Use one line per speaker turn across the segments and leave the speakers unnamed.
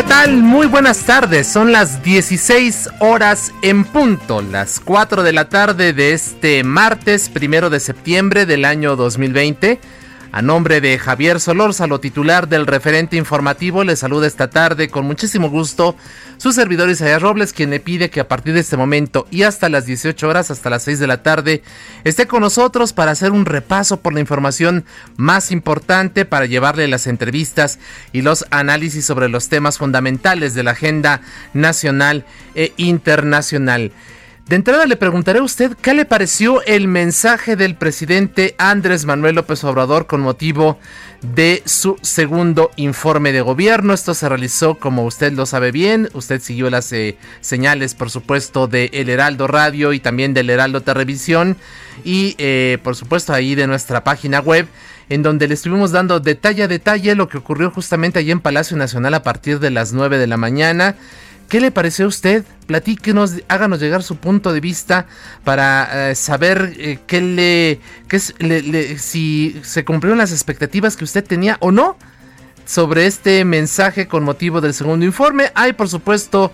¿Qué tal? Muy buenas tardes. Son las 16 horas en punto, las 4 de la tarde de este martes primero de septiembre del año 2020. A nombre de Javier Solórzalo, titular del referente informativo, le saluda esta tarde con muchísimo gusto su servidor Isaías Robles, quien le pide que a partir de este momento y hasta las 18 horas, hasta las 6 de la tarde, esté con nosotros para hacer un repaso por la información más importante, para llevarle las entrevistas y los análisis sobre los temas fundamentales de la agenda nacional e internacional. De entrada le preguntaré a usted qué le pareció el mensaje del presidente Andrés Manuel López Obrador con motivo de su segundo informe de gobierno. Esto se realizó, como usted lo sabe bien, usted siguió las eh, señales, por supuesto, de El Heraldo Radio y también del Heraldo Televisión y, eh, por supuesto, ahí de nuestra página web en donde le estuvimos dando detalle a detalle lo que ocurrió justamente allí en Palacio Nacional a partir de las 9 de la mañana. ¿Qué le pareció a usted? Platíquenos, háganos llegar su punto de vista para eh, saber eh, qué le, qué le, le, si se cumplieron las expectativas que usted tenía o no sobre este mensaje con motivo del segundo informe. Hay, por supuesto,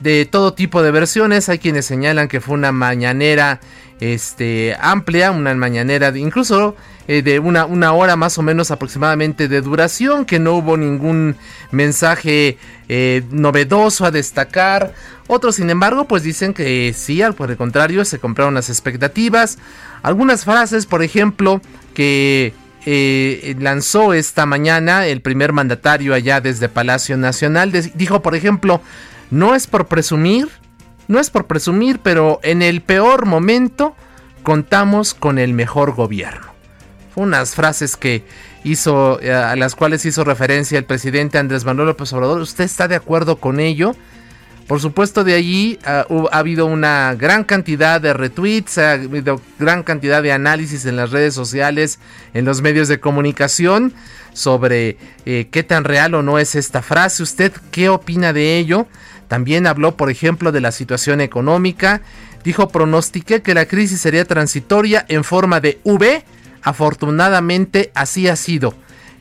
de todo tipo de versiones. Hay quienes señalan que fue una mañanera este, amplia, una mañanera incluso eh, de una, una, hora más o menos aproximadamente de duración, que no hubo ningún mensaje eh, novedoso a destacar. Otros, sin embargo, pues dicen que sí, por el contrario, se compraron las expectativas. Algunas frases, por ejemplo, que eh, lanzó esta mañana el primer mandatario allá desde Palacio Nacional, dijo, por ejemplo, no es por presumir, no es por presumir, pero en el peor momento contamos con el mejor gobierno. Unas frases que hizo, eh, a las cuales hizo referencia el presidente Andrés Manuel López Obrador. ¿Usted está de acuerdo con ello? Por supuesto, de allí uh, ha habido una gran cantidad de retweets, ha habido gran cantidad de análisis en las redes sociales, en los medios de comunicación, sobre eh, qué tan real o no es esta frase. ¿Usted qué opina de ello? También habló, por ejemplo, de la situación económica. Dijo, pronostiqué que la crisis sería transitoria en forma de V. Afortunadamente así ha sido.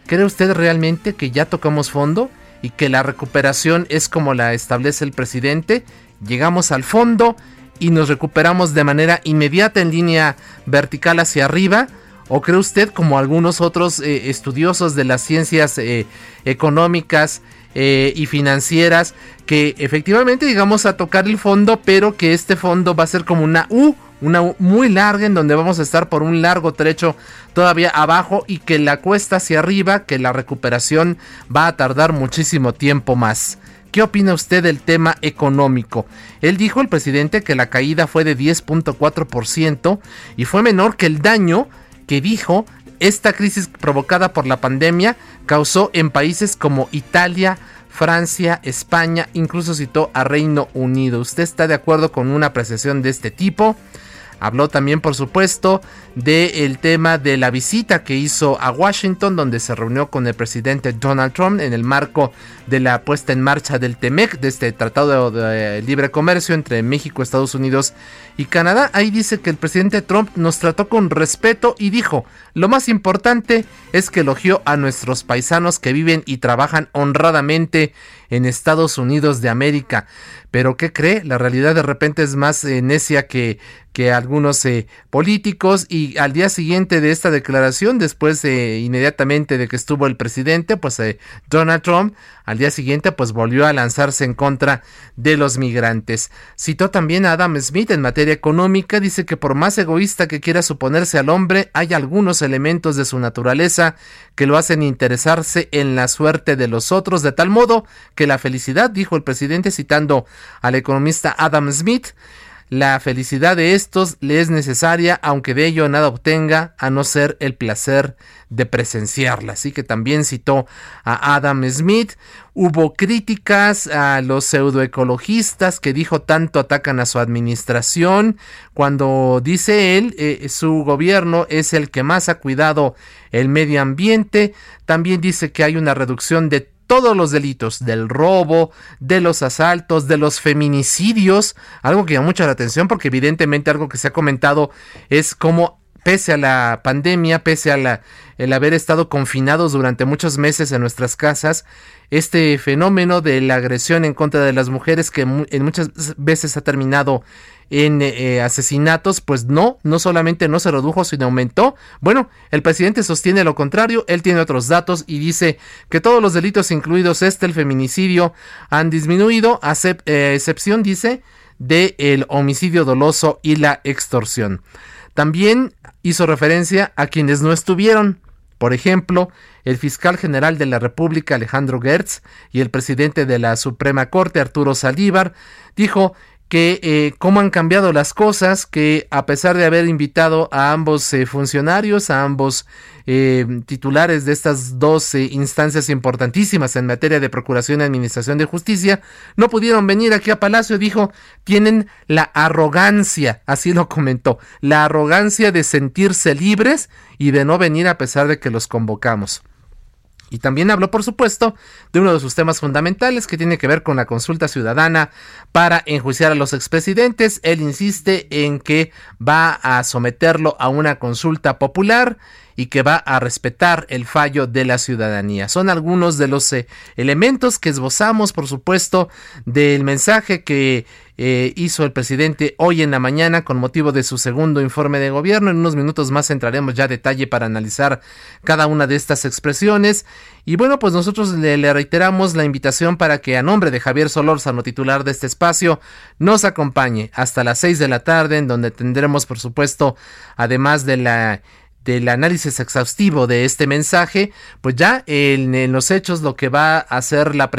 ¿Cree usted realmente que ya tocamos fondo y que la recuperación es como la establece el presidente? Llegamos al fondo y nos recuperamos de manera inmediata en línea vertical hacia arriba. ¿O cree usted, como algunos otros eh, estudiosos de las ciencias eh, económicas eh, y financieras, que efectivamente llegamos a tocar el fondo, pero que este fondo va a ser como una U, una U muy larga, en donde vamos a estar por un largo trecho todavía abajo y que la cuesta hacia arriba, que la recuperación va a tardar muchísimo tiempo más. ¿Qué opina usted del tema económico? Él dijo, el presidente, que la caída fue de 10.4% y fue menor que el daño que dijo esta crisis provocada por la pandemia causó en países como Italia, Francia, España, incluso citó a Reino Unido. ¿Usted está de acuerdo con una apreciación de este tipo? Habló también, por supuesto, del tema de la visita que hizo a Washington, donde se reunió con el presidente Donald Trump en el marco de la puesta en marcha del TEMEC, de este Tratado de Libre Comercio entre México, Estados Unidos y Canadá. Ahí dice que el presidente Trump nos trató con respeto y dijo, lo más importante es que elogió a nuestros paisanos que viven y trabajan honradamente en Estados Unidos de América. Pero ¿qué cree? La realidad de repente es más eh, necia que, que algunos eh, políticos y al día siguiente de esta declaración, después de inmediatamente de que estuvo el presidente, pues eh, Donald Trump, al día siguiente pues volvió a lanzarse en contra de los migrantes. Citó también a Adam Smith en materia económica, dice que por más egoísta que quiera suponerse al hombre, hay algunos elementos de su naturaleza que lo hacen interesarse en la suerte de los otros, de tal modo que la felicidad, dijo el presidente citando al economista Adam Smith, la felicidad de estos le es necesaria, aunque de ello nada obtenga, a no ser el placer de presenciarla. Así que también citó a Adam Smith. Hubo críticas a los pseudoecologistas que dijo tanto atacan a su administración, cuando dice él, eh, su gobierno es el que más ha cuidado el medio ambiente. También dice que hay una reducción de todos los delitos, del robo, de los asaltos, de los feminicidios, algo que llama mucha la atención porque evidentemente algo que se ha comentado es cómo pese a la pandemia, pese a la, el haber estado confinados durante muchos meses en nuestras casas, este fenómeno de la agresión en contra de las mujeres que en muchas veces ha terminado en eh, asesinatos, pues no, no solamente no se redujo, sino aumentó. Bueno, el presidente sostiene lo contrario, él tiene otros datos y dice que todos los delitos, incluidos este, el feminicidio, han disminuido, a eh, excepción, dice, del el homicidio doloso y la extorsión. También hizo referencia a quienes no estuvieron. Por ejemplo, el fiscal general de la República, Alejandro Gertz, y el presidente de la Suprema Corte, Arturo Saldívar, dijo que eh, cómo han cambiado las cosas, que a pesar de haber invitado a ambos eh, funcionarios, a ambos eh, titulares de estas dos instancias importantísimas en materia de procuración y administración de justicia, no pudieron venir aquí a Palacio, dijo, tienen la arrogancia, así lo comentó, la arrogancia de sentirse libres y de no venir a pesar de que los convocamos. Y también habló, por supuesto, de uno de sus temas fundamentales que tiene que ver con la consulta ciudadana para enjuiciar a los expresidentes. Él insiste en que va a someterlo a una consulta popular y que va a respetar el fallo de la ciudadanía. Son algunos de los eh, elementos que esbozamos, por supuesto, del mensaje que eh, hizo el presidente hoy en la mañana con motivo de su segundo informe de gobierno. En unos minutos más entraremos ya a detalle para analizar cada una de estas expresiones. Y bueno, pues nosotros le, le reiteramos la invitación para que a nombre de Javier Solórzano, titular de este espacio, nos acompañe hasta las seis de la tarde, en donde tendremos, por supuesto, además de la del análisis exhaustivo de este mensaje, pues ya en, los hechos lo que va a ser la,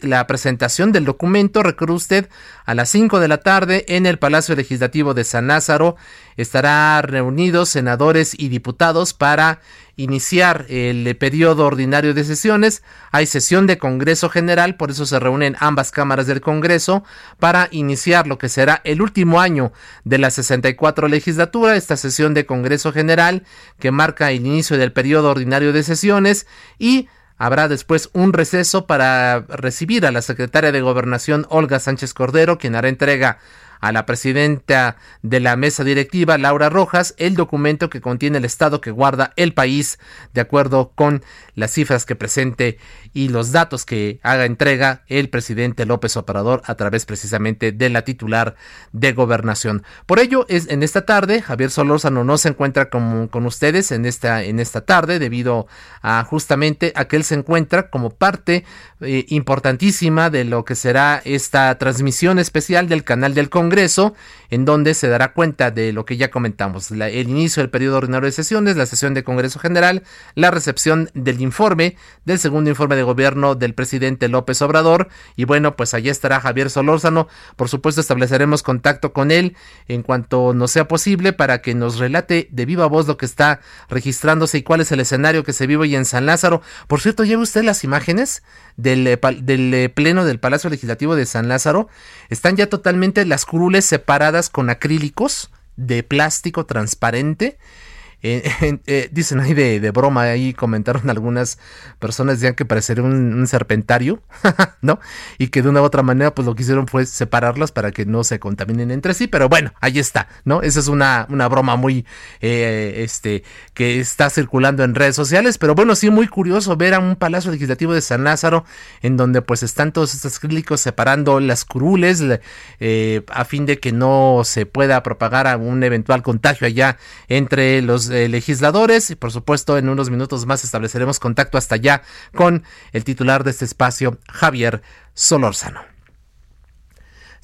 la presentación del documento, recuerde usted, a las 5 de la tarde en el Palacio Legislativo de San Lázaro estará reunidos senadores y diputados para iniciar el periodo ordinario de sesiones. Hay sesión de Congreso General, por eso se reúnen ambas cámaras del Congreso para iniciar lo que será el último año de la 64 legislatura, esta sesión de Congreso General que marca el inicio del periodo ordinario de sesiones y Habrá después un receso para recibir a la secretaria de Gobernación Olga Sánchez Cordero, quien hará entrega a la presidenta de la mesa directiva, Laura Rojas, el documento que contiene el estado que guarda el país de acuerdo con las cifras que presente y los datos que haga entrega el presidente López Obrador a través precisamente de la titular de gobernación. Por ello, es en esta tarde, Javier Solórzano no se encuentra con, con ustedes en esta, en esta tarde debido a justamente a que él se encuentra como parte eh, importantísima de lo que será esta transmisión especial del canal del Congreso, en donde se dará cuenta de lo que ya comentamos, el inicio del periodo ordinario de sesiones, la sesión de Congreso General, la recepción del informe, del segundo informe de gobierno del presidente López Obrador, y bueno, pues allí estará Javier Solórzano, por supuesto estableceremos contacto con él en cuanto nos sea posible para que nos relate de viva voz lo que está registrándose y cuál es el escenario que se vive hoy en San Lázaro. Por cierto, ¿lleva usted las imágenes de del, eh, pleno del Palacio Legislativo de San Lázaro, están ya totalmente las curules separadas con acrílicos de plástico transparente. eh, dicen ahí de, broma, ahí comentaron algunas personas, decían que parecería un, serpentario, ¿no? Y que de una u otra manera, pues lo que hicieron fue separarlas para que no se contaminen entre sí, pero bueno, ahí está, ¿no? Esa es una, una broma muy, eh, este, que está circulando en redes sociales, pero bueno, sí, muy curioso ver a un Palacio Legislativo de San Lázaro, en donde pues están todos estos críticos separando las curules, eh, a fin de que no se pueda propagar un eventual contagio allá entre los legisladores y por supuesto en unos minutos más estableceremos contacto hasta allá con el titular de este espacio, Javier Solórzano.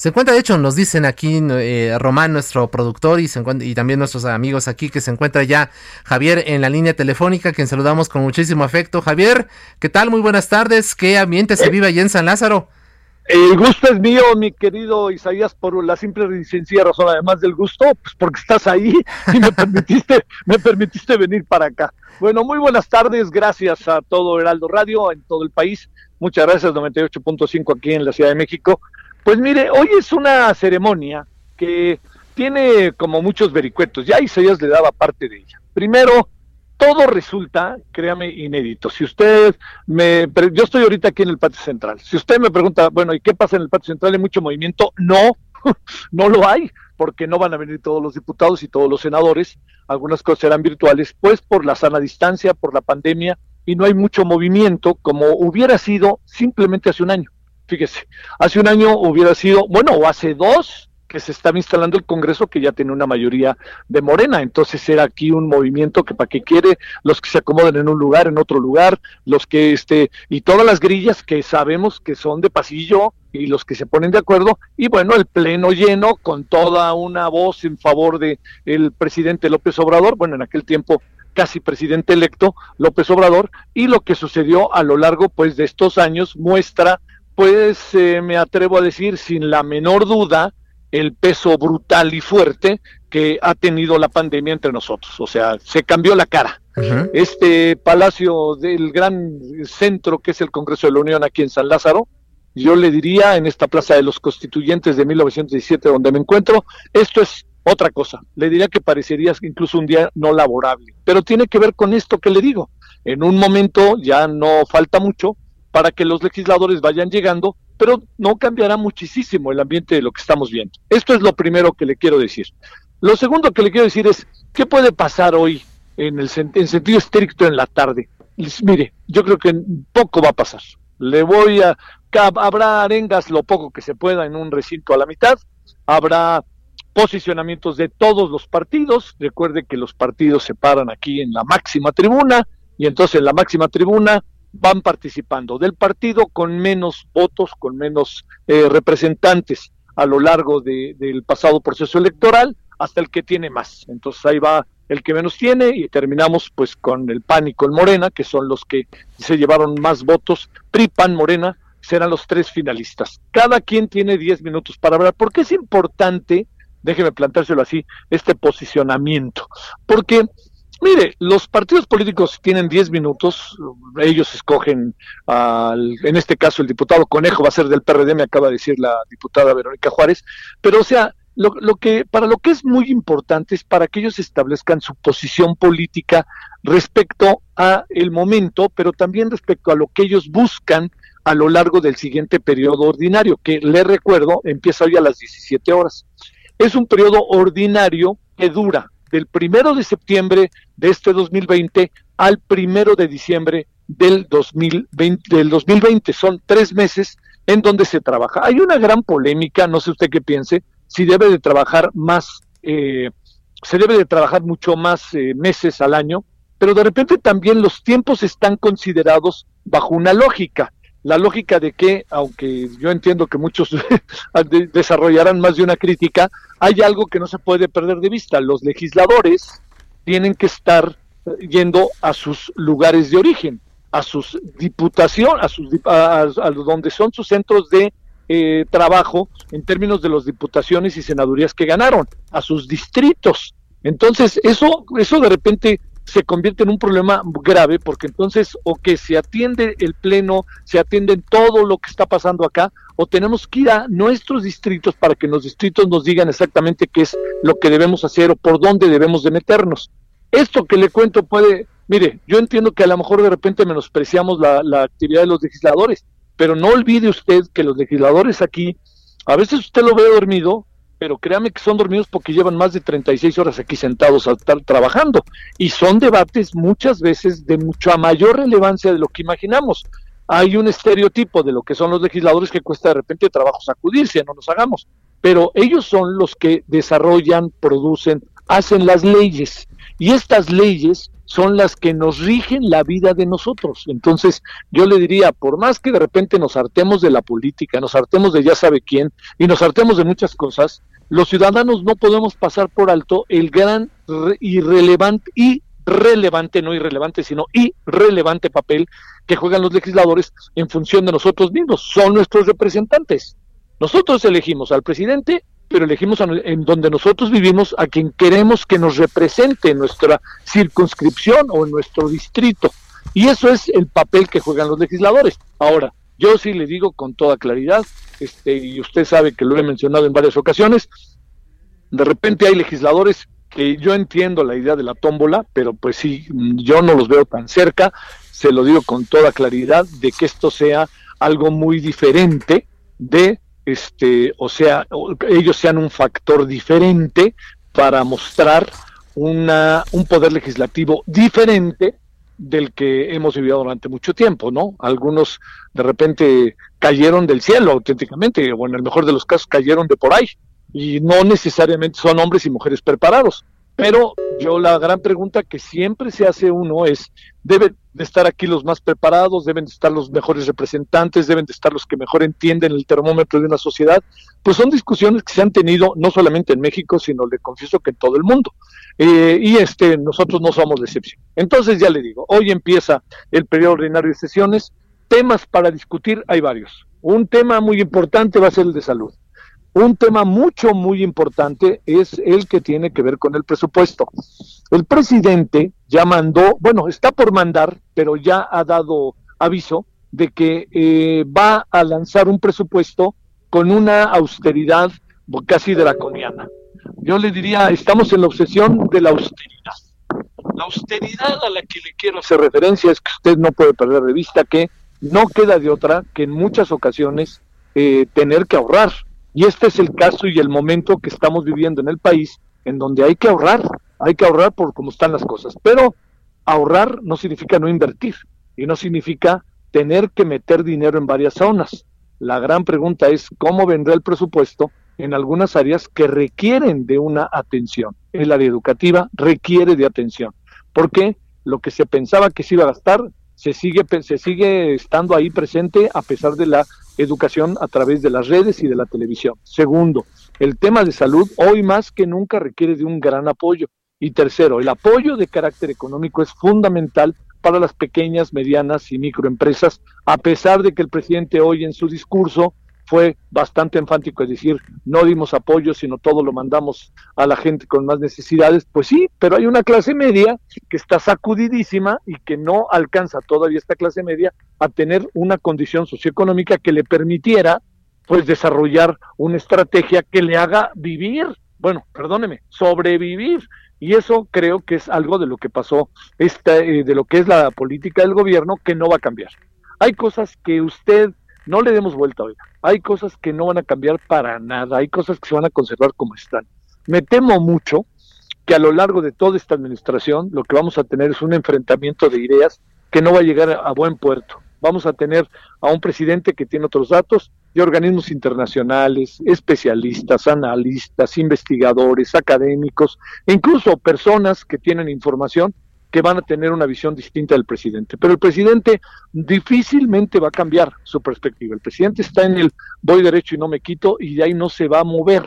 Se encuentra, de hecho, nos dicen aquí eh, Román, nuestro productor, y, y también nuestros amigos aquí, que se encuentra ya Javier en la línea telefónica, quien saludamos con muchísimo afecto. Javier, ¿qué tal? Muy buenas tardes. ¿Qué ambiente se vive allí en San Lázaro?
El gusto es mío, mi querido Isaías, por la simple y sencilla razón, además del gusto, pues porque estás ahí y me permitiste, me permitiste venir para acá. Bueno, muy buenas tardes, gracias a todo Heraldo Radio en todo el país. Muchas gracias, 98.5 aquí en la Ciudad de México. Pues mire, hoy es una ceremonia que tiene como muchos vericuetos, ya Isaías le daba parte de ella. Primero, todo resulta, créame, inédito. Si usted me, yo estoy ahorita aquí en el patio central. Si usted me pregunta, bueno, ¿y qué pasa en el patio central? ¿Hay mucho movimiento? No, no lo hay, porque no van a venir todos los diputados y todos los senadores. Algunas cosas serán virtuales, pues por la sana distancia, por la pandemia, y no hay mucho movimiento como hubiera sido simplemente hace un año. Fíjese, hace un año hubiera sido, bueno, o hace dos, que se estaba instalando el Congreso que ya tiene una mayoría de Morena. Entonces era aquí un movimiento que para qué quiere los que se acomodan en un lugar, en otro lugar, los que este y todas las grillas que sabemos que son de pasillo y los que se ponen de acuerdo y bueno, el pleno lleno con toda una voz en favor de el presidente López Obrador, bueno, en aquel tiempo casi presidente electo López Obrador y lo que sucedió a lo largo pues de estos años muestra pues eh, me atrevo a decir sin la menor duda el peso brutal y fuerte que ha tenido la pandemia entre nosotros. O sea, se cambió la cara. Este palacio del gran centro que es el Congreso de la Unión aquí en San Lázaro, yo le diría en esta Plaza de los Constituyentes de 1917 donde me encuentro, esto es otra cosa. Le diría que parecería incluso un día no laborable. Pero tiene que ver con esto que le digo. En un momento ya no falta mucho para que los legisladores vayan llegando pero no cambiará muchísimo el ambiente de lo que estamos viendo. Esto es lo primero que le quiero decir. Lo segundo que le quiero decir es, ¿qué puede pasar hoy en el en sentido estricto en la tarde? mire, yo creo que poco va a pasar. Le voy a... Habrá arengas lo poco que se pueda en un recinto a la mitad, habrá posicionamientos de todos los partidos. Recuerde que los partidos se paran aquí en la máxima tribuna y entonces en la máxima tribuna van participando del partido con menos votos, con menos eh, representantes a lo largo del pasado proceso electoral hasta el que tiene más. Entonces ahí va el que menos tiene y terminamos pues con el PAN y con Morena, que son los que se llevaron más votos. PRI, PAN, Morena serán los tres finalistas. Cada quien tiene 10 minutos para hablar. ¿Por qué es importante, déjeme plantárselo así, este posicionamiento? Porque Mire, los partidos políticos tienen 10 minutos, ellos escogen, al, en este caso el diputado Conejo va a ser del PRD, me acaba de decir la diputada Verónica Juárez, pero o sea, lo, lo, que para lo que es muy importante es para que ellos establezcan su posición política respecto a el momento, pero también respecto a lo que ellos buscan a lo largo del siguiente periodo ordinario, que le recuerdo empieza hoy a las 17 horas. Es un periodo ordinario que dura del primero de septiembre de este 2020 al primero de diciembre del 2020, del 2020. Son tres meses en donde se trabaja. Hay una gran polémica, no sé usted qué piense, si debe de trabajar más, eh, se debe de trabajar mucho más eh, meses al año, pero de repente también los tiempos están considerados bajo una lógica la lógica de que, aunque yo entiendo que muchos desarrollarán más de una crítica, hay algo que no se puede perder de vista. Los legisladores tienen que estar yendo a sus lugares de origen, a sus diputaciones, a, sus, a, donde son sus centros de eh, trabajo en términos de las diputaciones y senadurías que ganaron, a sus distritos. Entonces, eso, eso de repente se convierte en un problema grave porque entonces o que se atiende el pleno, se atiende todo lo que está pasando acá, o tenemos que ir a nuestros distritos para que los distritos nos digan exactamente qué es lo que debemos hacer o por dónde debemos de meternos. Esto que le cuento puede, mire, yo entiendo que a lo mejor de repente menospreciamos la, la actividad de los legisladores, pero no olvide usted que los legisladores aquí, a veces usted lo ve dormido, pero créame que son dormidos porque llevan más de 36 horas aquí sentados a estar trabajando y son debates muchas veces de mucha mayor relevancia de lo que imaginamos. Hay un estereotipo de lo que son los legisladores que cuesta de repente trabajo sacudirse, no nos hagamos, pero ellos son los que desarrollan, producen, hacen las leyes y estas leyes son las que nos rigen la vida de nosotros. Entonces, yo le diría, por más que de repente nos hartemos de la política, nos hartemos de ya sabe quién y nos hartemos de muchas cosas, los ciudadanos no podemos pasar por alto el gran irrelevante y relevante, no irrelevante, sino irrelevante papel que juegan los legisladores en función de nosotros mismos. Son nuestros representantes. Nosotros elegimos al presidente, pero elegimos en donde nosotros vivimos a quien queremos que nos represente en nuestra circunscripción o en nuestro distrito. Y eso es el papel que juegan los legisladores. Ahora, yo sí le digo con toda claridad, este, y usted sabe que lo he mencionado en varias ocasiones, de repente hay legisladores que yo entiendo la idea de la tómbola, pero pues sí, yo no los veo tan cerca, se lo digo con toda claridad, de que esto sea algo muy diferente de, este, o sea, ellos sean un factor diferente para mostrar una, un poder legislativo diferente del que hemos vivido durante mucho tiempo, ¿no? Algunos de repente cayeron del cielo auténticamente, o en el mejor de los casos cayeron de por ahí, y no necesariamente son hombres y mujeres preparados. Pero yo la gran pregunta que siempre se hace uno es, deben de estar aquí los más preparados, deben de estar los mejores representantes, deben de estar los que mejor entienden el termómetro de una sociedad. Pues son discusiones que se han tenido no solamente en México, sino le confieso que en todo el mundo. Eh, y este, nosotros no somos de excepción. Entonces ya le digo, hoy empieza el periodo ordinario de sesiones, temas para discutir hay varios. Un tema muy importante va a ser el de salud. Un tema mucho, muy importante es el que tiene que ver con el presupuesto. El presidente ya mandó, bueno, está por mandar, pero ya ha dado aviso de que eh, va a lanzar un presupuesto con una austeridad casi draconiana. Yo le diría, estamos en la obsesión de la austeridad. La austeridad a la que le quiero hacer referencia es que usted no puede perder de vista que no queda de otra que en muchas ocasiones eh, tener que ahorrar y este es el caso y el momento que estamos viviendo en el país, en donde hay que ahorrar, hay que ahorrar por cómo están las cosas. Pero ahorrar no significa no invertir y no significa tener que meter dinero en varias zonas. La gran pregunta es cómo vendrá el presupuesto en algunas áreas que requieren de una atención. El área educativa requiere de atención, porque lo que se pensaba que se iba a gastar se sigue, se sigue estando ahí presente a pesar de la educación a través de las redes y de la televisión. Segundo, el tema de salud hoy más que nunca requiere de un gran apoyo. Y tercero, el apoyo de carácter económico es fundamental para las pequeñas, medianas y microempresas, a pesar de que el presidente hoy en su discurso fue bastante enfático, es decir, no dimos apoyo, sino todo lo mandamos a la gente con más necesidades. Pues sí, pero hay una clase media que está sacudidísima y que no alcanza todavía esta clase media a tener una condición socioeconómica que le permitiera pues desarrollar una estrategia que le haga vivir, bueno, perdóneme, sobrevivir. Y eso creo que es algo de lo que pasó, esta, eh, de lo que es la política del gobierno, que no va a cambiar. Hay cosas que usted no le demos vuelta, hoy. Hay cosas que no van a cambiar para nada, hay cosas que se van a conservar como están. Me temo mucho que a lo largo de toda esta administración lo que vamos a tener es un enfrentamiento de ideas que no va a llegar a buen puerto. Vamos a tener a un presidente que tiene otros datos de organismos internacionales, especialistas, analistas, investigadores, académicos, e incluso personas que tienen información que van a tener una visión distinta del presidente. Pero el presidente difícilmente va a cambiar su perspectiva. El presidente está en el voy derecho y no me quito y de ahí no se va a mover.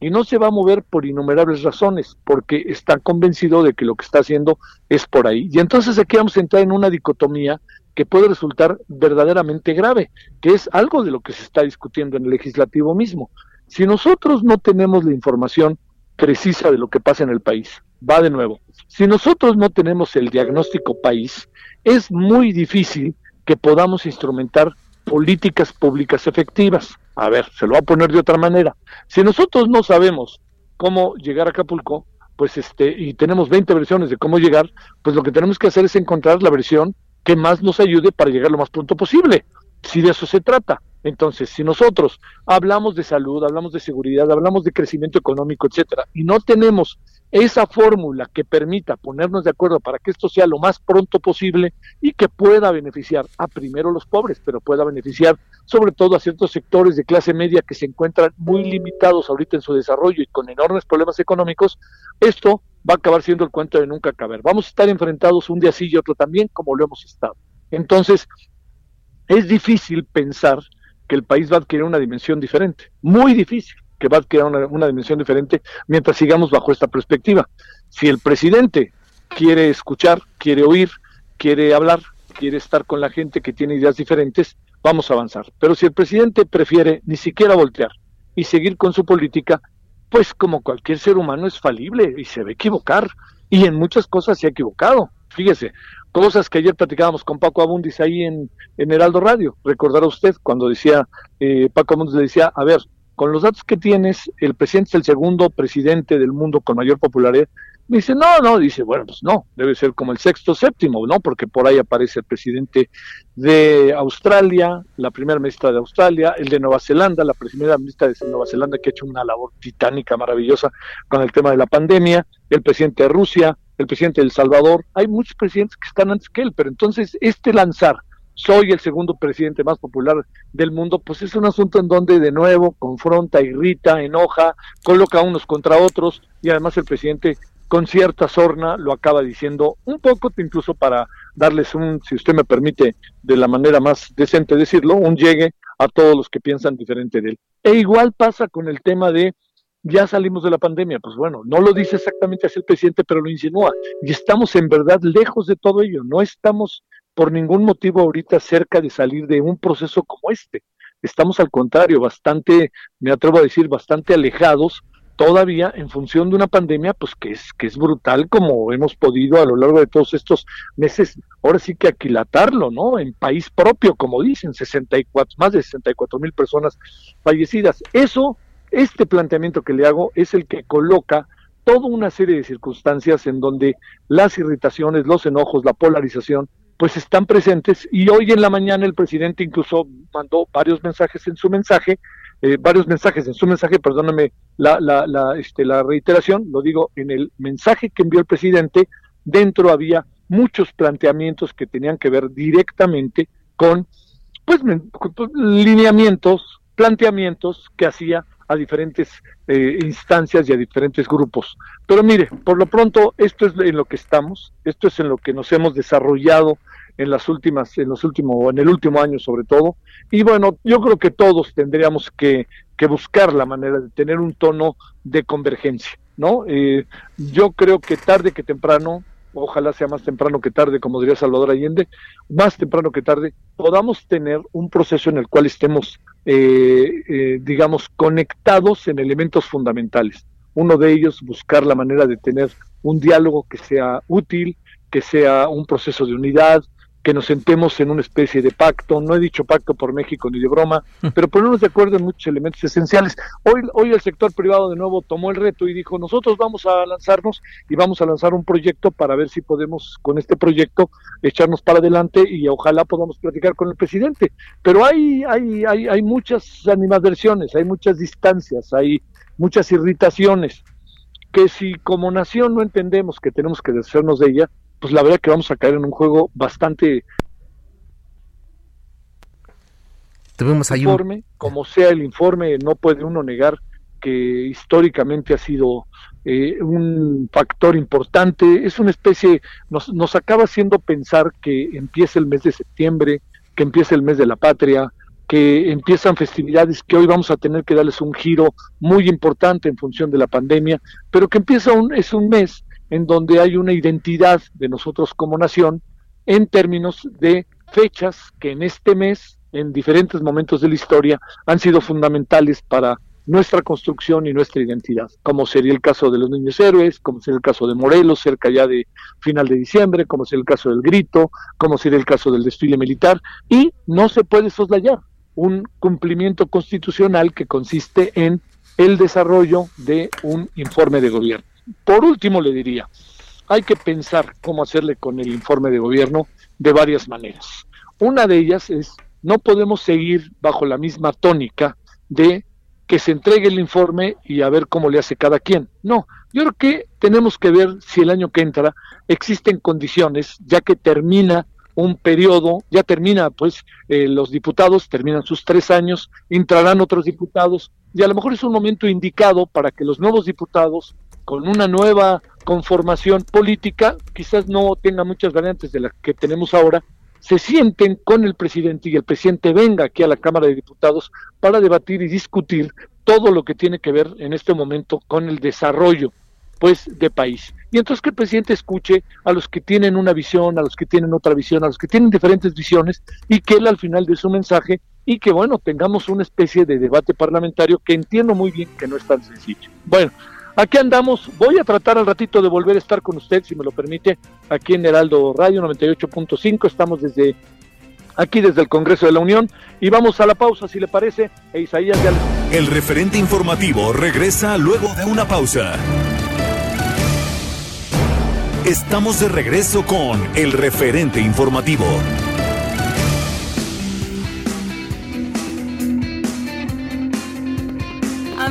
Y no se va a mover por innumerables razones, porque está convencido de que lo que está haciendo es por ahí. Y entonces aquí vamos a entrar en una dicotomía que puede resultar verdaderamente grave, que es algo de lo que se está discutiendo en el legislativo mismo. Si nosotros no tenemos la información precisa de lo que pasa en el país, va de nuevo. Si nosotros no tenemos el diagnóstico país, es muy difícil que podamos instrumentar políticas públicas efectivas. A ver, se lo va a poner de otra manera. Si nosotros no sabemos cómo llegar a Acapulco, pues este, y tenemos 20 versiones de cómo llegar, pues lo que tenemos que hacer es encontrar la versión que más nos ayude para llegar lo más pronto posible, si de eso se trata. Entonces, si nosotros hablamos de salud, hablamos de seguridad, hablamos de crecimiento económico, etcétera, y no tenemos esa fórmula que permita ponernos de acuerdo para que esto sea lo más pronto posible y que pueda beneficiar a primero los pobres, pero pueda beneficiar sobre todo a ciertos sectores de clase media que se encuentran muy limitados ahorita en su desarrollo y con enormes problemas económicos, esto va a acabar siendo el cuento de nunca acabar. Vamos a estar enfrentados un día sí y otro también, como lo hemos estado. Entonces, es difícil pensar que el país va a adquirir una dimensión diferente, muy difícil que va a adquirir una, dimensión diferente mientras sigamos bajo esta perspectiva. Si el presidente quiere escuchar, quiere oír, quiere hablar, quiere estar con la gente que tiene ideas diferentes, vamos a avanzar. Pero si el presidente prefiere ni siquiera voltear y seguir con su política, pues como cualquier ser humano es falible y se va a equivocar. Y en muchas cosas se ha equivocado. Fíjese, cosas que ayer platicábamos con Paco Abundis ahí en, en Heraldo Radio. Recordará usted cuando decía, eh, Paco Abundis le decía, a ver, con los datos que tienes, el presidente es el segundo presidente del mundo con mayor popularidad. Me dice, no, no, dice, bueno, pues no, debe ser como el sexto, séptimo, ¿no? Porque por ahí aparece el presidente de Australia, la primera ministra de Australia, el de Nueva Zelanda, la primera ministra de Nueva Zelanda que ha hecho una labor titánica, maravillosa con el tema de la pandemia, el presidente de Rusia, el presidente de El Salvador. Hay muchos presidentes que están antes que él, pero entonces este lanzar soy el segundo presidente más popular del mundo, pues es un asunto en donde de nuevo confronta, irrita, enoja, coloca unos contra otros y además el presidente con cierta sorna lo acaba diciendo un poco incluso para darles un, si usted me permite, de la manera más decente decirlo, un llegue a todos los que piensan diferente de él. E igual pasa con el tema de ya salimos de la pandemia, pues bueno, no lo dice exactamente así el presidente, pero lo insinúa. Y estamos en verdad lejos de todo ello, no estamos por ningún motivo ahorita cerca de salir de un proceso como este. Estamos al contrario, bastante, me atrevo a decir, bastante alejados todavía en función de una pandemia pues que es que es brutal como hemos podido a lo largo de todos estos meses ahora sí que aquilatarlo no en país propio como dicen 64 más de 64 mil personas fallecidas eso este planteamiento que le hago es el que coloca toda una serie de circunstancias en donde las irritaciones los enojos la polarización pues están presentes. Y hoy en la mañana el presidente incluso mandó varios mensajes en su mensaje, eh, varios mensajes en su mensaje, perdóname la, la, la, este, la reiteración, lo digo, en el mensaje que envió el presidente, dentro había muchos planteamientos que tenían que ver directamente con pues, pues lineamientos, planteamientos que hacía a diferentes eh, instancias y a diferentes grupos. Pero mire, por lo pronto esto es en lo que estamos, esto es en lo que nos hemos desarrollado en las últimas, en los últimos, en el último año sobre todo. Y bueno, yo creo que todos tendríamos que, buscar la manera de tener un tono de convergencia, ¿no? Eh, yo creo que tarde que temprano ojalá sea más temprano que tarde, como diría Salvador Allende, más temprano que tarde, podamos tener un proceso en el cual estemos, eh, eh, digamos, conectados en elementos fundamentales. Uno de ellos, buscar la manera de tener un diálogo que sea útil, que sea un proceso de unidad, que nos sentemos en una especie de pacto, no he dicho pacto por México ni de broma, pero ponernos de acuerdo en muchos elementos esenciales. Hoy, hoy el sector privado de nuevo tomó el reto y dijo, nosotros vamos a lanzarnos y vamos a lanzar un proyecto para ver si podemos con este proyecto echarnos para adelante y ojalá podamos platicar con el presidente. Pero hay, hay, hay, hay muchas animadversiones, hay muchas distancias, hay muchas irritaciones que si como nación no entendemos que tenemos que deshacernos de ella, pues la verdad que vamos a caer en un juego bastante
Tuvimos ahí
informe, como sea el informe, no puede uno negar que históricamente ha sido eh, un factor importante, es una especie, nos, nos acaba haciendo pensar que empieza el mes de septiembre, que empieza el mes de la patria, que empiezan festividades que hoy vamos a tener que darles un giro muy importante en función de la pandemia, pero que empieza un, es un mes en donde hay una identidad de nosotros como nación en términos de fechas que en este mes, en diferentes momentos de la historia, han sido fundamentales para nuestra construcción y nuestra identidad, como sería el caso de los niños héroes, como sería el caso de Morelos, cerca ya de final de diciembre, como sería el caso del grito, como sería el caso del desfile militar, y no se puede soslayar un cumplimiento constitucional que consiste en el desarrollo de un informe de gobierno por último le diría, hay que pensar cómo hacerle con el informe de gobierno de varias maneras. Una de ellas es, no podemos seguir bajo la misma tónica de que se entregue el informe y a ver cómo le hace cada quien. No, yo creo que tenemos que ver si el año que entra existen condiciones, ya que termina un periodo, ya termina, pues eh, los diputados terminan sus tres años, entrarán otros diputados y a lo mejor es un momento indicado para que los nuevos diputados, con una nueva conformación política, quizás no tenga muchas variantes de las que tenemos ahora, se sienten con el presidente y el presidente venga aquí a la Cámara de Diputados para debatir y discutir todo lo que tiene que ver en este momento con el desarrollo pues de país. Y entonces que el presidente escuche a los que tienen una visión, a los que tienen otra visión, a los que tienen diferentes visiones y que él al final de su mensaje y que bueno, tengamos una especie de debate parlamentario que entiendo muy bien que no es tan sencillo. Bueno, Aquí andamos, voy a tratar al ratito de volver a estar con usted, si me lo permite, aquí en Heraldo Radio 98.5, estamos desde aquí desde el Congreso de la Unión y vamos a la pausa, si le parece, e Isaías
ya... El referente informativo regresa luego de una pausa. Estamos de regreso con el referente informativo.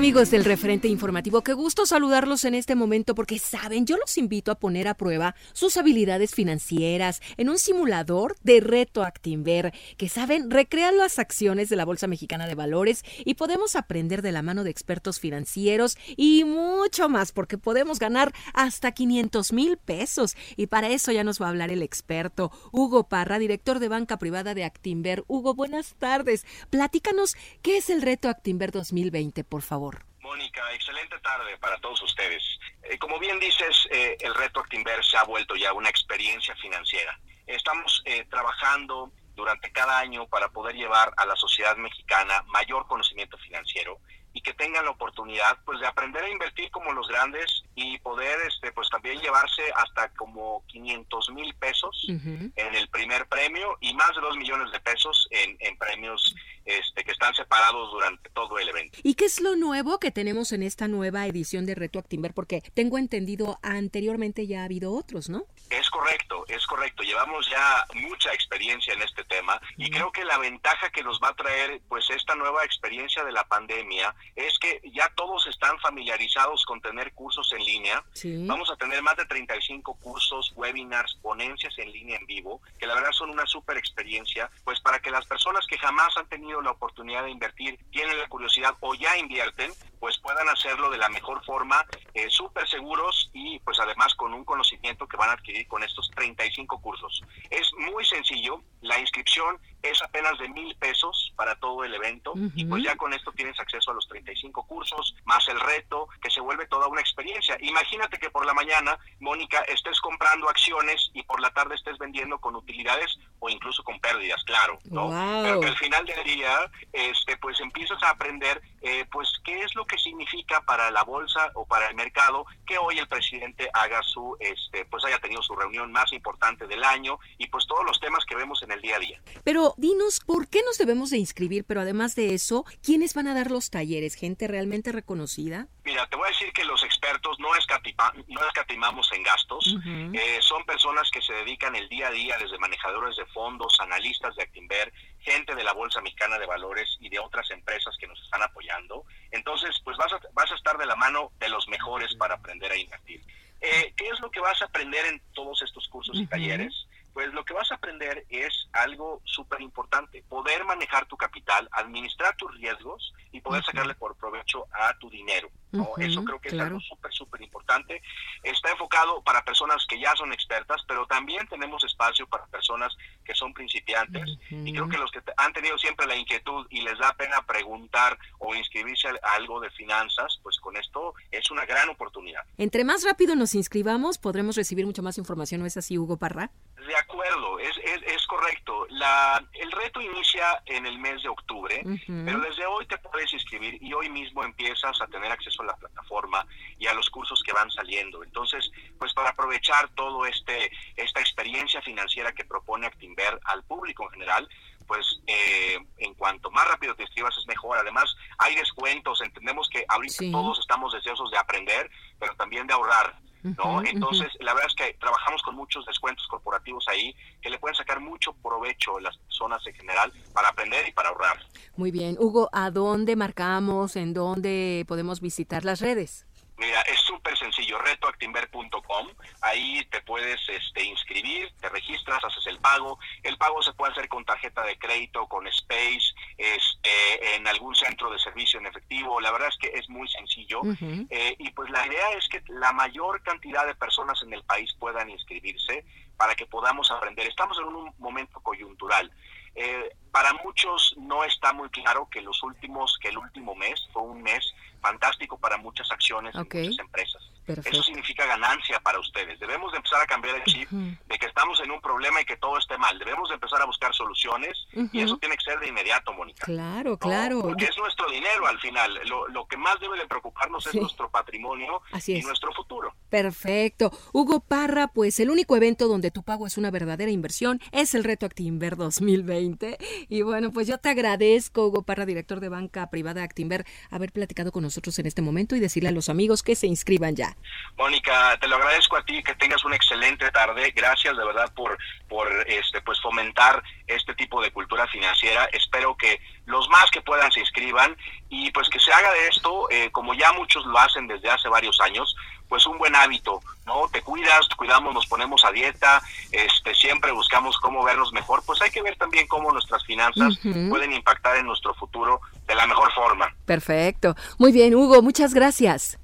Amigos del referente informativo, qué gusto saludarlos en este momento porque saben, yo los invito a poner a prueba sus habilidades financieras en un simulador de reto Actinver, que saben, recrea las acciones de la Bolsa Mexicana de Valores y podemos aprender de la mano de expertos financieros y mucho más porque podemos ganar hasta 500 mil pesos. Y para eso ya nos va a hablar el experto Hugo Parra, director de banca privada de Actinver. Hugo, buenas tardes. Platícanos qué es el reto Actinver 2020, por favor.
Mónica, excelente tarde para todos ustedes. Eh, como bien dices, eh, el reto Actinver se ha vuelto ya una experiencia financiera. Estamos eh, trabajando durante cada año para poder llevar a la sociedad mexicana mayor conocimiento financiero y que tengan la oportunidad pues de aprender a invertir como los grandes y poder este pues también llevarse hasta como 500 mil pesos en el primer premio y más de 2 millones de pesos en, en premios este, que están separados durante todo el evento.
¿Y qué es lo nuevo que tenemos en esta nueva edición de Reto Actimber? Porque tengo entendido anteriormente ya ha habido otros, ¿no?
Es correcto, es correcto. Llevamos ya mucha experiencia en este tema y creo que la ventaja que nos va a traer pues esta nueva experiencia de la pandemia es que ya todos están familiarizados con tener cursos en línea. Vamos a tener más de 35 cursos, webinars, ponencias en línea en vivo, que la verdad son una súper experiencia, pues para que las personas que jamás han tenido la oportunidad de invertir, tienen la curiosidad o ya invierten, pues puedan hacerlo de la mejor forma, eh, súper seguros y pues además con un conocimiento que van a adquirir con estos 35 cursos. Es muy sencillo, la inscripción es apenas de mil pesos para todo el evento y pues ya con esto tienes acceso a los 35 cursos, más el reto, que se vuelve toda una experiencia. Imagínate que por la mañana, Mónica, estés comprando acciones y por la tarde estés vendiendo con utilidades o incluso con pérdidas, claro, ¿no? Pero que al final del día, este, pues empiezas a aprender, eh, pues, qué es lo que significa para la bolsa o para el mercado que hoy el presidente haga su, este, pues haya tenido su reunión más importante del año y pues todos los temas que vemos en el día a día.
Pero dinos por qué nos debemos de inscribir, pero además de eso, ¿quiénes van a dar los talleres? ¿Gente realmente reconocida?
Mira, te voy a decir que los expertos no, no escatimamos en gastos. Eh, son personas que se dedican el día a día, desde manejadores de fondos, analistas de Actinver, gente de la Bolsa Mexicana de Valores y de otras empresas que nos están apoyando. Entonces, pues vas a, vas a estar de la mano de los mejores para aprender a invertir. Eh, ¿Qué es lo que vas a aprender en todos estos cursos y talleres? Pues lo que vas a aprender es algo súper importante, poder manejar tu capital, administrar tus riesgos y poder sacarle por provecho a tu dinero. Eso creo que es algo súper, súper importante. Está enfocado para personas que ya son expertas, pero también tenemos espacio para personas que son principiantes. Y creo que los que han tenido siempre la inquietud y les da pena preguntar o inscribirse a algo de finanzas, pues con esto es una gran oportunidad.
Entre más rápido nos inscribamos, podremos recibir mucha más información, ¿no es así, Hugo Parra?
De acuerdo, es, es, correcto. La, el reto inicia en el mes de octubre, pero desde hoy te puedes inscribir y hoy mismo empiezas a tener acceso a la plataforma y a los cursos que van saliendo. Entonces, pues para aprovechar todo este esta experiencia financiera que propone Actinver al público en general, pues eh, en cuanto más rápido te inscribas es mejor. Además, hay descuentos. Entendemos que ahorita todos estamos deseosos de aprender, pero también de ahorrar. ¿No? Entonces, la verdad es que trabajamos con muchos descuentos corporativos ahí que le pueden sacar mucho provecho a las personas en general para aprender y para ahorrar.
Muy bien. Hugo, ¿a dónde marcamos? ¿En dónde podemos visitar las redes?
Mira, es súper sencillo, retoactimber.com, ahí te puedes este, inscribir, te registras, haces el pago, el pago se puede hacer con tarjeta de crédito, con Space, este, en algún centro de servicio en efectivo, la verdad es que es muy sencillo. Eh, y pues la idea es que la mayor cantidad de personas en el país puedan inscribirse para que podamos aprender. Estamos en un momento coyuntural. Eh, para muchos no está muy claro que los últimos, que el último mes fue un mes fantástico para muchas acciones y muchas empresas. Eso significa ganancia para ustedes. Debemos de empezar a cambiar el chip de que estamos en un problema y que todo esté mal. Debemos de empezar a buscar soluciones y eso tiene que ser de inmediato, Mónica.
Claro, claro.
Porque es nuestro dinero al final. Lo, que más debe de preocuparnos es nuestro patrimonio y nuestro futuro.
Perfecto. Hugo Parra, pues el único evento donde tu pago es una verdadera inversión es el Reto Actinver 2020. Y bueno, pues yo te agradezco, Hugo Parra, director de banca privada Actinver, haber platicado con nosotros en este momento y decirle a los amigos que se inscriban ya.
Mónica, te lo agradezco a ti, que tengas una excelente tarde. Gracias de verdad por, por este, pues fomentar este tipo de cultura financiera. Espero que los más que puedan se inscriban y pues que se haga de esto, eh, como ya muchos lo hacen desde hace varios años, pues un buen hábito, ¿no? Te cuidas, cuidamos, nos ponemos a dieta, este, siempre buscamos cómo vernos mejor, pues hay que ver también cómo nuestras finanzas pueden impactar en nuestro futuro de la mejor forma.
Perfecto. Muy bien, Hugo, muchas gracias.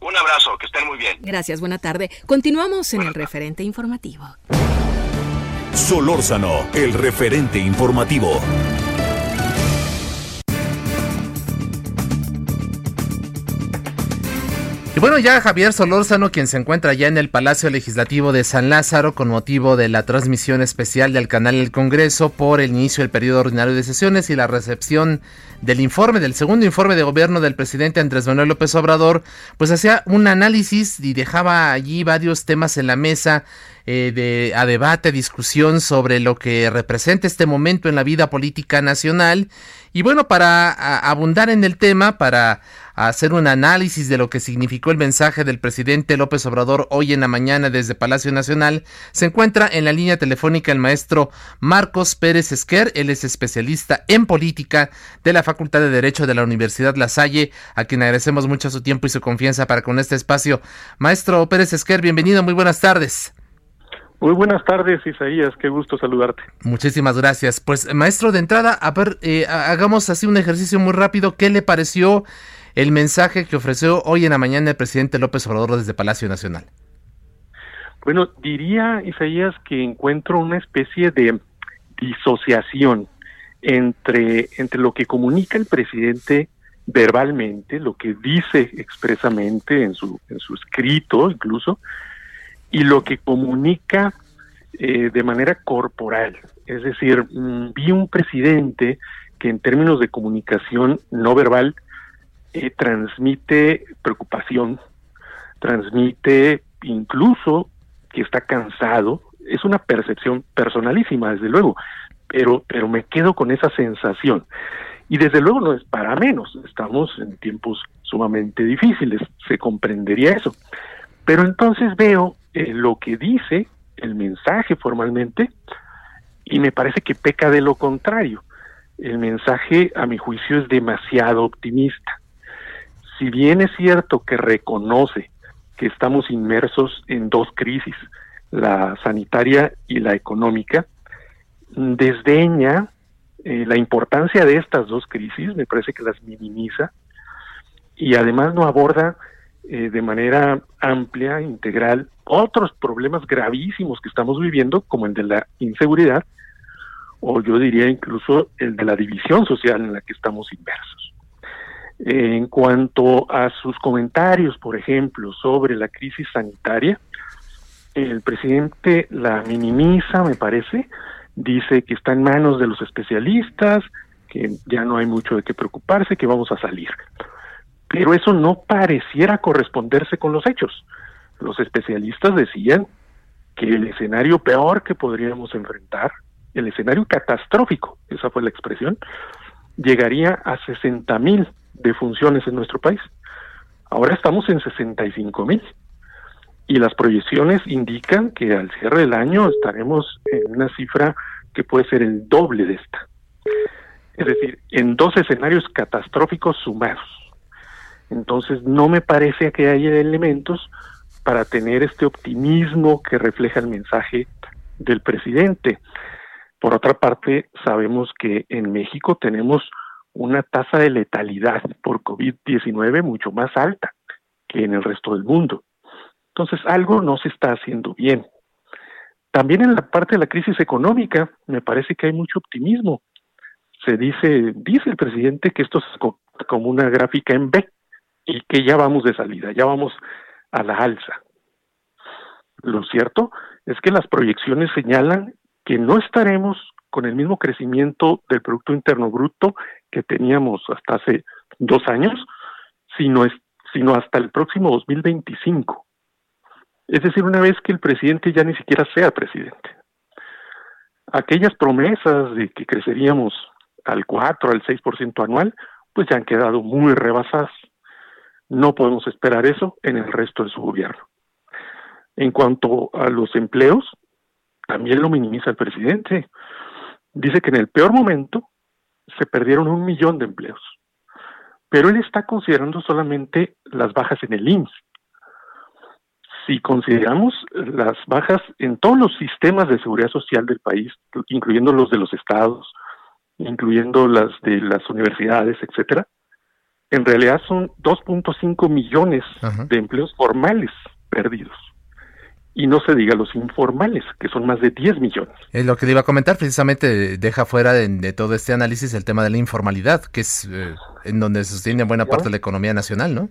Un abrazo, que estén muy bien.
Gracias, buena tarde. Continuamos en el referente informativo.
Solórzano, el referente informativo.
Y bueno, ya Javier Solórzano, quien se encuentra ya en el Palacio Legislativo de San Lázaro con motivo de la transmisión especial del canal El Congreso por el inicio del periodo ordinario de sesiones y la recepción del informe, del segundo informe de gobierno del presidente Andrés Manuel López Obrador, pues hacía un análisis y dejaba allí varios temas en la mesa eh, de, a debate, discusión sobre lo que representa este momento en la vida política nacional. Y bueno, para abundar en el tema, para hacer un análisis de lo que significó el mensaje del presidente López Obrador hoy en la mañana desde Palacio Nacional, se encuentra en la línea telefónica el maestro Marcos Pérez Esquer. Él es especialista en política de la Facultad de Derecho de la Universidad La Salle, a quien agradecemos mucho su tiempo y su confianza para con este espacio. Maestro Pérez Esquer, bienvenido, muy buenas tardes.
Muy buenas tardes, Isaías, qué gusto saludarte.
Muchísimas gracias. Pues, maestro, de entrada, a ver, eh, hagamos así un ejercicio muy rápido. ¿Qué le pareció el mensaje que ofreció hoy en la mañana el presidente López Obrador desde Palacio Nacional?
Bueno, diría, Isaías, que encuentro una especie de disociación entre, entre lo que comunica el presidente verbalmente, lo que dice expresamente en su, en su escrito incluso, y lo que comunica eh, de manera corporal. Es decir, mm, vi un presidente que en términos de comunicación no verbal eh, transmite preocupación, transmite incluso que está cansado. Es una percepción personalísima, desde luego, pero, pero me quedo con esa sensación. Y desde luego no es para menos, estamos en tiempos sumamente difíciles, se comprendería eso. Pero entonces veo eh, lo que dice el mensaje formalmente y me parece que peca de lo contrario. El mensaje, a mi juicio, es demasiado optimista. Si bien es cierto que reconoce que estamos inmersos en dos crisis, la sanitaria y la económica, desdeña eh, la importancia de estas dos crisis, me parece que las minimiza y además no aborda eh, de manera amplia, integral, otros problemas gravísimos que estamos viviendo, como el de la inseguridad, o yo diría incluso el de la división social en la que estamos inmersos. En cuanto a sus comentarios, por ejemplo, sobre la crisis sanitaria, el presidente la minimiza, me parece, dice que está en manos de los especialistas, que ya no hay mucho de qué preocuparse, que vamos a salir. Pero eso no pareciera corresponderse con los hechos. Los especialistas decían que el escenario peor que podríamos enfrentar, el escenario catastrófico, esa fue la expresión, llegaría a 60 mil defunciones en nuestro país. Ahora estamos en 65 mil y las proyecciones indican que al cierre del año estaremos en una cifra que puede ser el doble de esta. Es decir, en dos escenarios catastróficos sumados. Entonces, no me parece que haya elementos para tener este optimismo que refleja el mensaje del presidente. Por otra parte, sabemos que en México tenemos una tasa de letalidad por COVID-19 mucho más alta que en el resto del mundo. Entonces, algo no se está haciendo bien. También en la parte de la crisis económica, me parece que hay mucho optimismo. Se dice, dice el presidente que esto es como una gráfica en B y que ya vamos de salida, ya vamos a la alza. Lo cierto es que las proyecciones señalan que no estaremos con el mismo crecimiento del Producto Interno Bruto que teníamos hasta hace dos años, sino, es, sino hasta el próximo 2025. Es decir, una vez que el presidente ya ni siquiera sea presidente. Aquellas promesas de que creceríamos al 4, al 6% anual, pues ya han quedado muy rebasadas. No podemos esperar eso en el resto de su gobierno. En cuanto a los empleos, también lo minimiza el presidente. Dice que en el peor momento se perdieron un millón de empleos, pero él está considerando solamente las bajas en el IMSS si consideramos las bajas en todos los sistemas de seguridad social del país, incluyendo los de los estados, incluyendo las de las universidades, etcétera, en realidad son 2.5 millones de empleos formales perdidos. Y no se diga los informales, que son más de 10 millones.
Es lo que le iba a comentar, precisamente deja fuera de, todo este análisis el tema de la informalidad, que es eh, en donde se sostiene buena parte de la economía nacional, ¿no?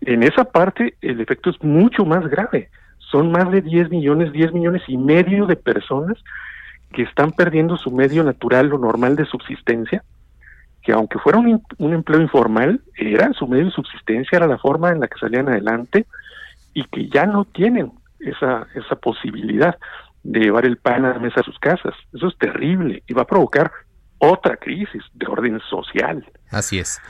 En esa parte el efecto es mucho más grave. Son más de 10 millones, 10 millones y medio de personas que están perdiendo su medio natural o normal de subsistencia, que aunque fuera un, un, empleo informal, era su medio de subsistencia, era la forma en la que salían adelante y que ya no tienen esa, esa posibilidad de llevar el pan a la mesa de sus casas. Eso es terrible y va a provocar otra crisis de orden social.
Así es.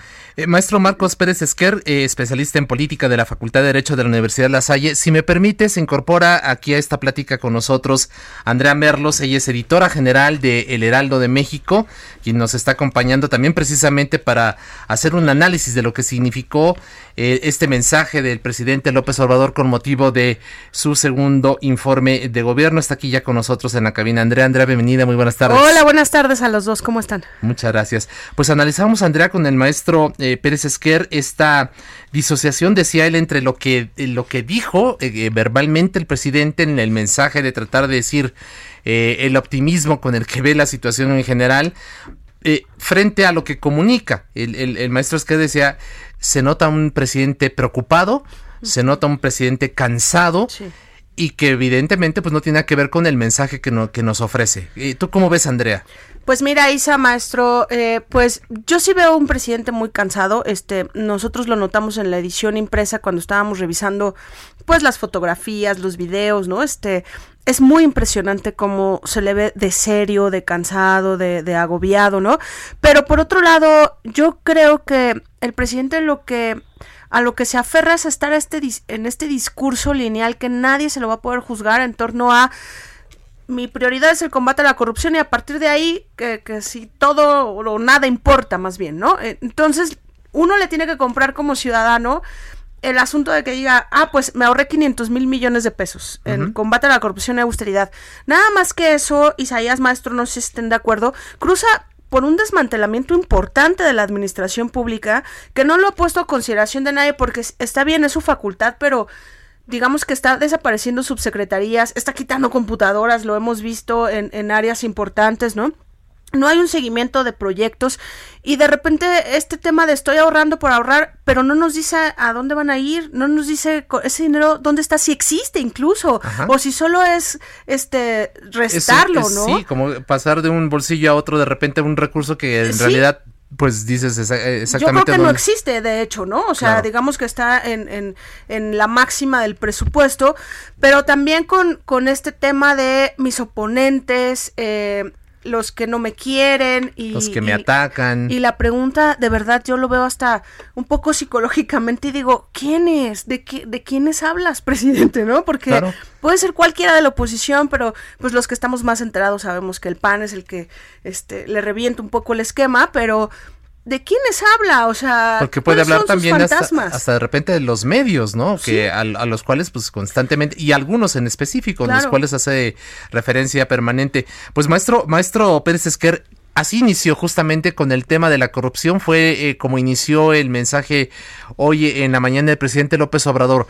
Eh, maestro Marcos Pérez Esquer, eh, especialista en política de la Facultad de Derecho de la Universidad de La Salle, si me permite, se incorpora aquí a esta plática con nosotros Andrea Merlos, ella es editora general de El Heraldo de México, quien nos está acompañando también precisamente para hacer un análisis de lo que significó eh, este mensaje del presidente López Obrador con motivo de su segundo informe de gobierno. Está aquí ya con nosotros en la cabina. Andrea, Andrea, bienvenida, muy buenas tardes.
Hola, buenas tardes a los dos, ¿cómo están?
Muchas gracias. Pues analizamos, Andrea, con el maestro eh, Pérez Esquer esta disociación, decía él, entre lo que, eh, lo que dijo eh, verbalmente el presidente en el mensaje de tratar de decir el optimismo con el que ve la situación en general, frente a lo que comunica. El, el, maestro Esquer decía, se nota un presidente preocupado, se nota un presidente cansado. Y que evidentemente pues no tiene que ver con el mensaje que, no, que nos ofrece. ¿Tú cómo ves, Andrea?
Pues mira, Isa, maestro, eh, pues yo sí veo un presidente muy cansado. Este, nosotros lo notamos en la edición impresa cuando estábamos revisando, pues las fotografías, los videos, ¿no? Este, es muy impresionante cómo se le ve de serio, de cansado, de agobiado, ¿no? Pero por otro lado, yo creo que el presidente lo que a lo que se aferra es estar este, en este discurso lineal que nadie se lo va a poder juzgar en torno a mi prioridad es el combate a la corrupción y a partir de ahí que, que si todo o nada importa más bien, ¿no? Eh, entonces uno le tiene que comprar como ciudadano el asunto de que diga, ah, pues me ahorré 500 mil millones de pesos en combate a la corrupción y austeridad. Nada más que eso, Isaías Maestro, no sé si estén de acuerdo, cruza por un desmantelamiento importante de la administración pública que no lo ha puesto a consideración de nadie porque está bien, es su facultad, pero digamos que está desapareciendo subsecretarías, está quitando computadoras, lo hemos visto en, en áreas importantes, ¿no? No hay un seguimiento de proyectos y de repente este tema de estoy ahorrando por ahorrar, pero no nos dice a dónde van a ir, no nos dice ese dinero dónde está, si existe incluso, o si solo es este restarlo, ¿no?
Sí, como pasar de un bolsillo a otro de repente un recurso que en realidad pues dices exactamente.
Yo creo que no existe, de hecho, ¿no? O sea, digamos que está en, en, en, la máxima del presupuesto, pero también con, con este tema de mis oponentes, eh, los que no me quieren y
los que me atacan.
Y la pregunta, de verdad, yo lo veo hasta un poco psicológicamente y digo, ¿quién es? ¿De, qué, de quiénes hablas, presidente? ¿No? Porque puede ser cualquiera de la oposición, pero pues los que estamos más enterados sabemos que el PAN es el que este, le revienta un poco el esquema, pero ¿De quiénes habla? O sea,
porque puede hablar también hasta, de repente de los medios, ¿no? Que a, los cuales pues constantemente y algunos en específico, los cuales hace referencia permanente. Pues maestro, maestro Pérez Esquer, así inició justamente con el tema de la corrupción, fue eh, como inició el mensaje hoy en la mañana del presidente López Obrador.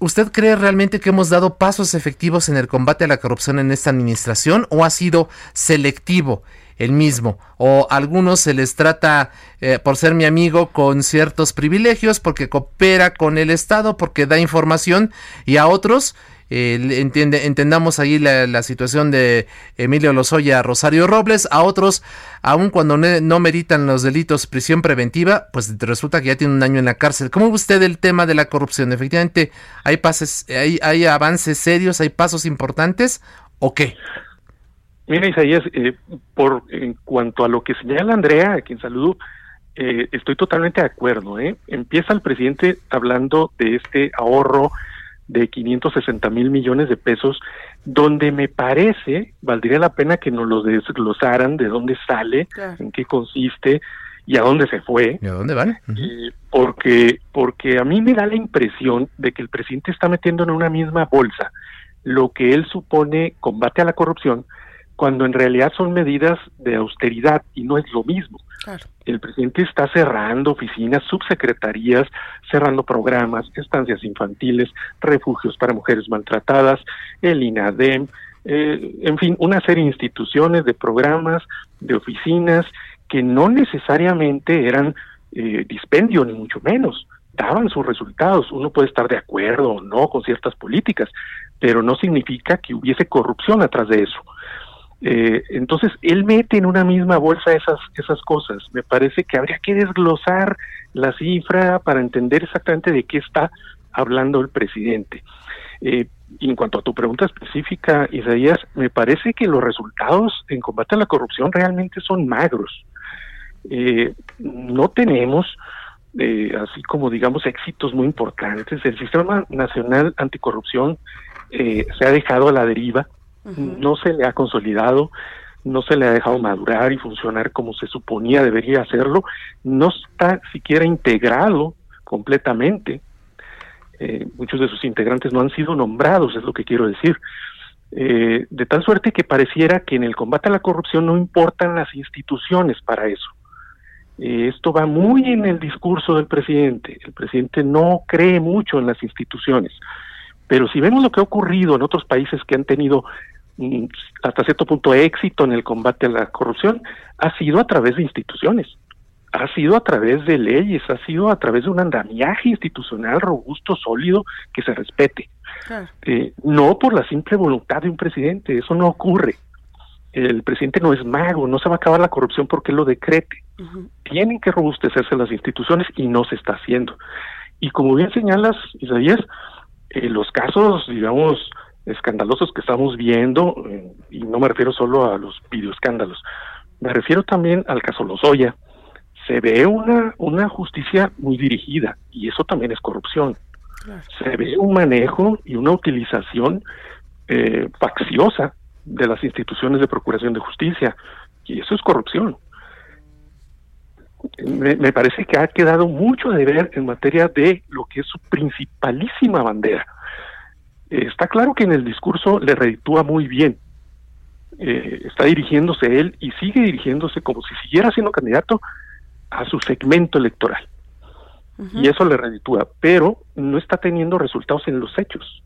¿Usted cree realmente que hemos dado pasos efectivos en el combate a la corrupción en esta administración o ha sido selectivo? El mismo. O a algunos se les trata, eh, por ser mi amigo, con ciertos privilegios, porque coopera con el Estado, porque da información, y a otros, eh, entiende, entendamos ahí la, situación de Emilio Lozoya, Rosario Robles, a otros, aun cuando no, meritan los delitos prisión preventiva, pues resulta que ya tiene un año en la cárcel. ¿Cómo ve usted el tema de la corrupción? Efectivamente, ¿hay, pases, hay, hay avances serios, hay pasos importantes o qué?
Mira, Isaías, eh, por, en cuanto a lo que señala Andrea, a quien saludo, eh, estoy totalmente de acuerdo. ¿eh? Empieza el presidente hablando de este ahorro de 560 mil millones de pesos, donde me parece, valdría la pena que nos lo desglosaran de dónde sale, en qué consiste y a dónde se fue.
¿Y a dónde van?
Eh, porque, porque a mí me da la impresión de que el presidente está metiendo en una misma bolsa lo que él supone combate a la corrupción, cuando en realidad son medidas de austeridad y no es lo mismo. El presidente está cerrando oficinas, subsecretarías, cerrando programas, estancias infantiles, refugios para mujeres maltratadas, el INADEM, eh, en fin, una serie de instituciones, de programas, de oficinas que no necesariamente eran eh, dispendio, ni mucho menos, daban sus resultados. Uno puede estar de acuerdo o no con ciertas políticas, pero no significa que hubiese corrupción atrás de eso. Eh, entonces, él mete en una misma bolsa esas, esas cosas. Me parece que habría que desglosar la cifra para entender exactamente de qué está hablando el presidente. Eh, en cuanto a tu pregunta específica, Isaías, me parece que los resultados en combate a la corrupción realmente son magros. Eh, no tenemos, así como digamos, éxitos muy importantes. El Sistema Nacional Anticorrupción se ha dejado a la deriva no se le ha consolidado, no se le ha dejado madurar y funcionar como se suponía debería hacerlo, no está siquiera integrado completamente. Eh, muchos de sus integrantes no han sido nombrados, es lo que quiero decir. Eh, de tal suerte que pareciera que en el combate a la corrupción no importan las instituciones para eso. Eh, esto va muy en el discurso del presidente. El presidente no cree mucho en las instituciones. Pero si vemos lo que ha ocurrido en otros países que han tenido hasta cierto punto éxito en el combate a la corrupción ha sido a través de instituciones, ha sido a través de leyes, ha sido a través de un andamiaje institucional robusto, sólido, que se respete. Eh, no por la simple voluntad de un presidente, eso no ocurre. El presidente no es mago, no se va a acabar la corrupción porque lo decrete. Tienen que robustecerse las instituciones y no se está haciendo. Y como bien señalas, Isaías, eh, los casos, digamos, escandalosos que estamos viendo, eh, y no me refiero solo a los videoescándalos, me refiero también al caso Lozoya. Se ve una, una justicia muy dirigida y eso también es corrupción. Se ve un manejo y una utilización eh, facciosa de las instituciones de procuración de justicia y eso es corrupción. Me, me parece que ha quedado mucho de ver en materia de lo que es su principalísima bandera, está claro que en el discurso le reditúa muy bien. Eh, está dirigiéndose él y sigue dirigiéndose como si siguiera siendo candidato a su segmento electoral. Y eso le reditúa, pero no está teniendo resultados en los hechos.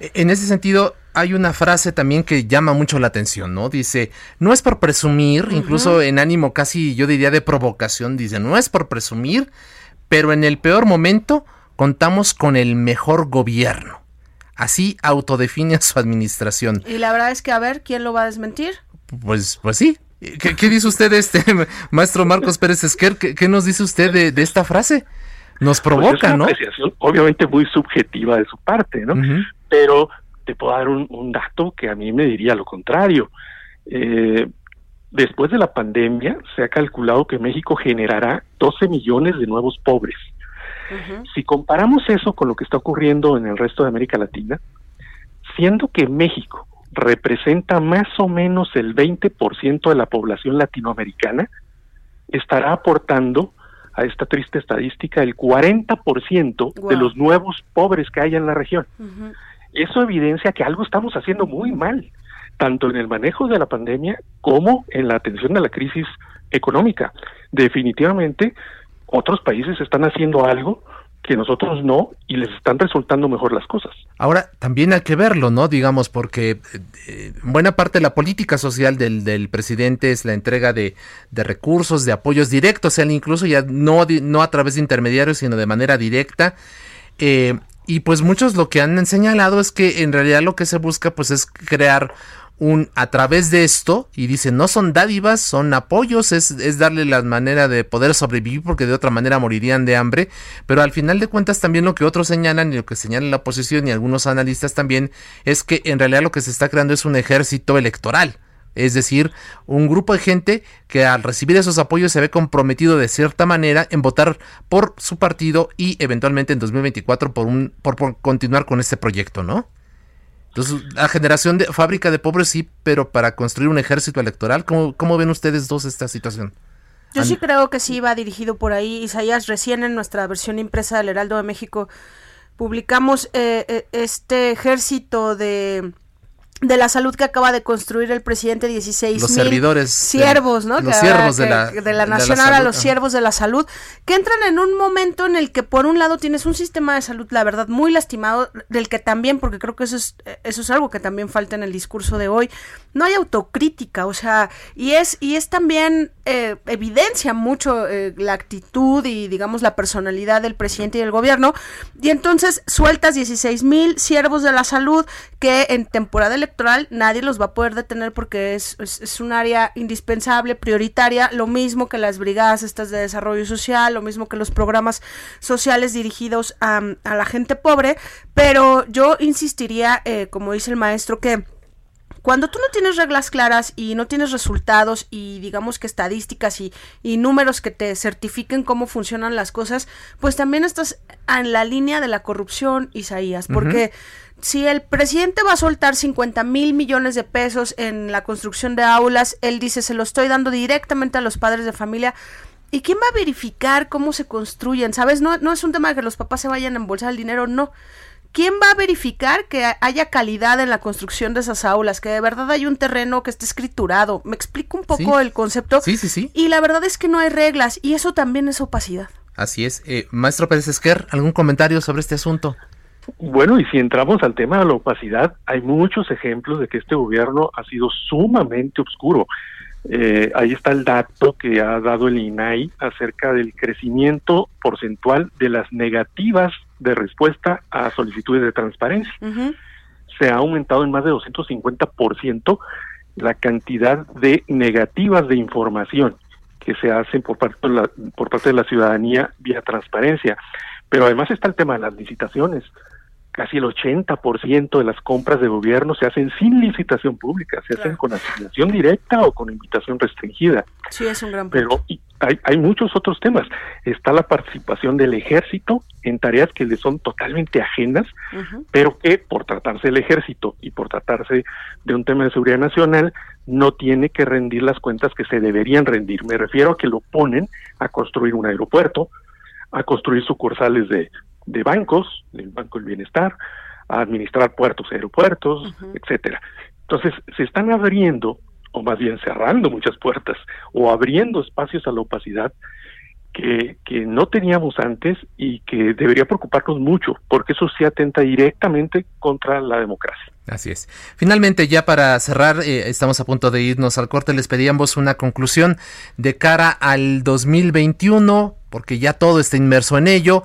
E, en ese sentido, hay una frase también que llama mucho la atención, ¿no? Dice, no es por presumir, incluso en ánimo casi yo diría de provocación, dice, no es por presumir, pero en el peor momento contamos con el mejor gobierno. Así autodefine su administración.
Y la verdad es que, a ver, ¿quién lo va a desmentir?
Pues, pues sí. ¿Qué, dice usted, este maestro Marcos Pérez Esquer? ¿Qué, nos dice usted de, esta frase? Nos pues provoca,
es
una
Apreciación, obviamente muy subjetiva de su parte, ¿no? Pero te puedo dar un, dato que a mí me diría lo contrario. Eh, después de la pandemia, se ha calculado que México generará 12 millones de nuevos pobres. Si comparamos eso con lo que está ocurriendo en el resto de América Latina, siendo que México representa más o menos el 20% de la población latinoamericana, estará aportando a esta triste estadística el 40% de los nuevos pobres que hay en la región. Eso evidencia que algo estamos haciendo muy mal, tanto en el manejo de la pandemia como en la atención de la crisis económica. Definitivamente, otros países están haciendo algo que nosotros no y les están resultando mejor las cosas.
Ahora, también hay que verlo, ¿no? Digamos, porque eh, buena parte de la política social del, del presidente es la entrega de, recursos, de apoyos directos, sea, incluso ya no, no a través de intermediarios, sino de manera directa. Eh, y pues muchos lo que han señalado es que en realidad lo que se busca pues es crear un a través de esto y dicen no son dádivas, son apoyos, es, es, darle la manera de poder sobrevivir porque de otra manera morirían de hambre, pero al final de cuentas también lo que otros señalan y lo que señala la oposición y algunos analistas también es que en realidad lo que se está creando es un ejército electoral. Es decir, un grupo de gente que al recibir esos apoyos se ve comprometido de cierta manera en votar por su partido y eventualmente en 2024 por un por, por continuar con este proyecto, ¿no? Entonces, la generación de fábrica de pobres sí, pero para construir un ejército electoral, ¿cómo, cómo ven ustedes dos esta situación?
Yo sí creo que sí va dirigido por ahí. Isaías, recién en nuestra versión impresa del Heraldo de México publicamos eh, eh, este ejército de de la salud que acaba de construir el presidente 16
los servidores
siervos, ¿no?
Los siervos de la
de la nación ahora los siervos de la salud que entran en un momento en el que por un lado tienes un sistema de salud la verdad muy lastimado del que también porque creo que eso es eso es algo que también falta en el discurso de hoy no hay autocrítica o sea y es y es también eh, evidencia mucho eh, la actitud y digamos la personalidad del presidente y del gobierno y entonces sueltas 16 mil siervos de la salud que en temporada electoral nadie los va a poder detener porque es, es, un área indispensable, prioritaria, lo mismo que las brigadas estas de desarrollo social, lo mismo que los programas sociales dirigidos a, a la gente pobre, pero yo insistiría, eh, como dice el maestro, que cuando tú no tienes reglas claras y no tienes resultados y digamos que estadísticas y, y, números que te certifiquen cómo funcionan las cosas, pues también estás en la línea de la corrupción, Isaías, porque si el presidente va a soltar 50 mil millones de pesos en la construcción de aulas, él dice, se lo estoy dando directamente a los padres de familia. ¿Y quién va a verificar cómo se construyen? ¿Sabes? No, no es un tema de que los papás se vayan a embolsar el dinero, no. ¿Quién va a verificar que haya calidad en la construcción de esas aulas? Que de verdad hay un terreno que esté escriturado. Me explico un poco el concepto.
Sí, sí, sí.
Y la verdad es que no hay reglas y eso también es opacidad.
Así es. Eh, Maestro Pérez Esquer, ¿algún comentario sobre este asunto?
Bueno, y si entramos al tema de la opacidad, hay muchos ejemplos de que este gobierno ha sido sumamente oscuro. Eh, ahí está el dato que ha dado el INAI acerca del crecimiento porcentual de las negativas de respuesta a solicitudes de transparencia. Se ha aumentado en más de 250% la cantidad de negativas de información que se hacen por parte de la, por parte de la ciudadanía vía transparencia. Pero además está el tema de las licitaciones casi el 80% de las compras de gobierno se hacen sin licitación pública, se hacen con asignación directa o con invitación restringida.
Sí, es un gran
punto. Pero hay, hay muchos otros temas. Está la participación del ejército en tareas que le son totalmente ajenas, pero que por tratarse del ejército y por tratarse de un tema de seguridad nacional, no tiene que rendir las cuentas que se deberían rendir. Me refiero a que lo ponen a construir un aeropuerto, a construir sucursales de de bancos, del Banco del Bienestar, a administrar puertos aeropuertos, etcétera. Entonces, se están abriendo, o más bien cerrando muchas puertas, o abriendo espacios a la opacidad que, que no teníamos antes y que debería preocuparnos mucho, porque eso sí atenta directamente contra la democracia.
Así es. Finalmente, ya para cerrar, eh, estamos a punto de irnos al corte, les pedíamos una conclusión de cara al 2021, porque ya todo está inmerso en ello.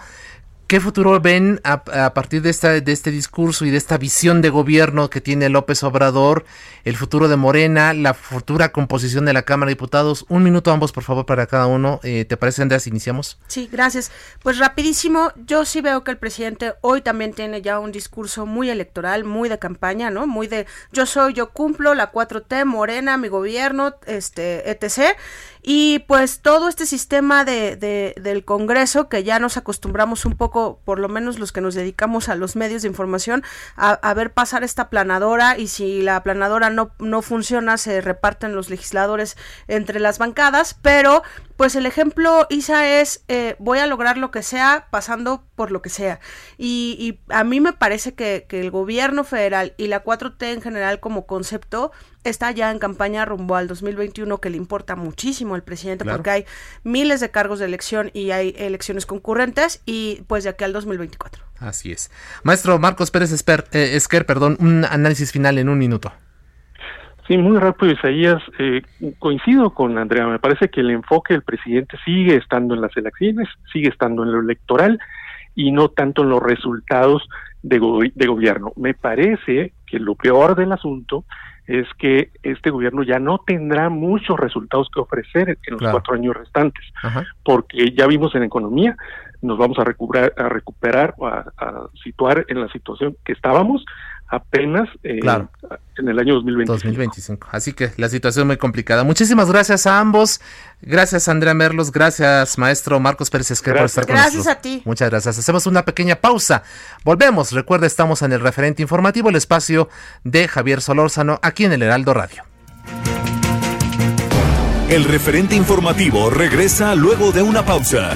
¿Qué futuro ven a, partir de, esta, de este discurso y de esta visión de gobierno que tiene López Obrador, el futuro de Morena, la futura composición de la Cámara de Diputados? Un minuto ambos, por favor, para cada uno. Eh, ¿Te parece, Andreas? Iniciamos.
Sí, gracias. Pues rapidísimo, yo sí veo que el presidente hoy también tiene ya un discurso muy electoral, muy de campaña, ¿no? Muy de yo soy, yo cumplo, la 4T, Morena, mi gobierno, este, etc. Y pues todo este sistema de, de, del Congreso, que ya nos acostumbramos un poco, por lo menos los que nos dedicamos a los medios de información, a, ver pasar esta planadora y si la planadora no, no funciona, se reparten los legisladores entre las bancadas, pero pues el ejemplo, Isa, es eh, voy a lograr lo que sea pasando por lo que sea. Y, y a mí me parece que, que, el gobierno federal y la 4T en general como concepto está ya en campaña rumbo al 2021 que le importa muchísimo al presidente porque hay miles de cargos de elección y hay elecciones concurrentes y pues de aquí al 2024.
Así es. Maestro Marcos Pérez eh, Esquer, perdón, un análisis final en un minuto.
Sí, muy rápido, Isaías. Eh, coincido con Andrea. Me parece que el enfoque del presidente sigue estando en las elecciones, sigue estando en lo electoral y no tanto en los resultados de, de gobierno. Me parece que lo peor del asunto es que este gobierno ya no tendrá muchos resultados que ofrecer en los cuatro años restantes, porque ya vimos en economía, nos vamos a recuperar, a recuperar a, situar en la situación que estábamos apenas eh, en el año 2025.
2025. Así que la situación muy complicada. Muchísimas gracias a ambos. Gracias Andrea Merlos, gracias maestro Marcos Pérez Esquer por estar con
nosotros. Gracias a ti.
Muchas gracias. Hacemos una pequeña pausa. Volvemos. Recuerda, estamos en el referente informativo, el espacio de Javier Solórzano, aquí en el Heraldo Radio.
El referente informativo regresa luego de una pausa.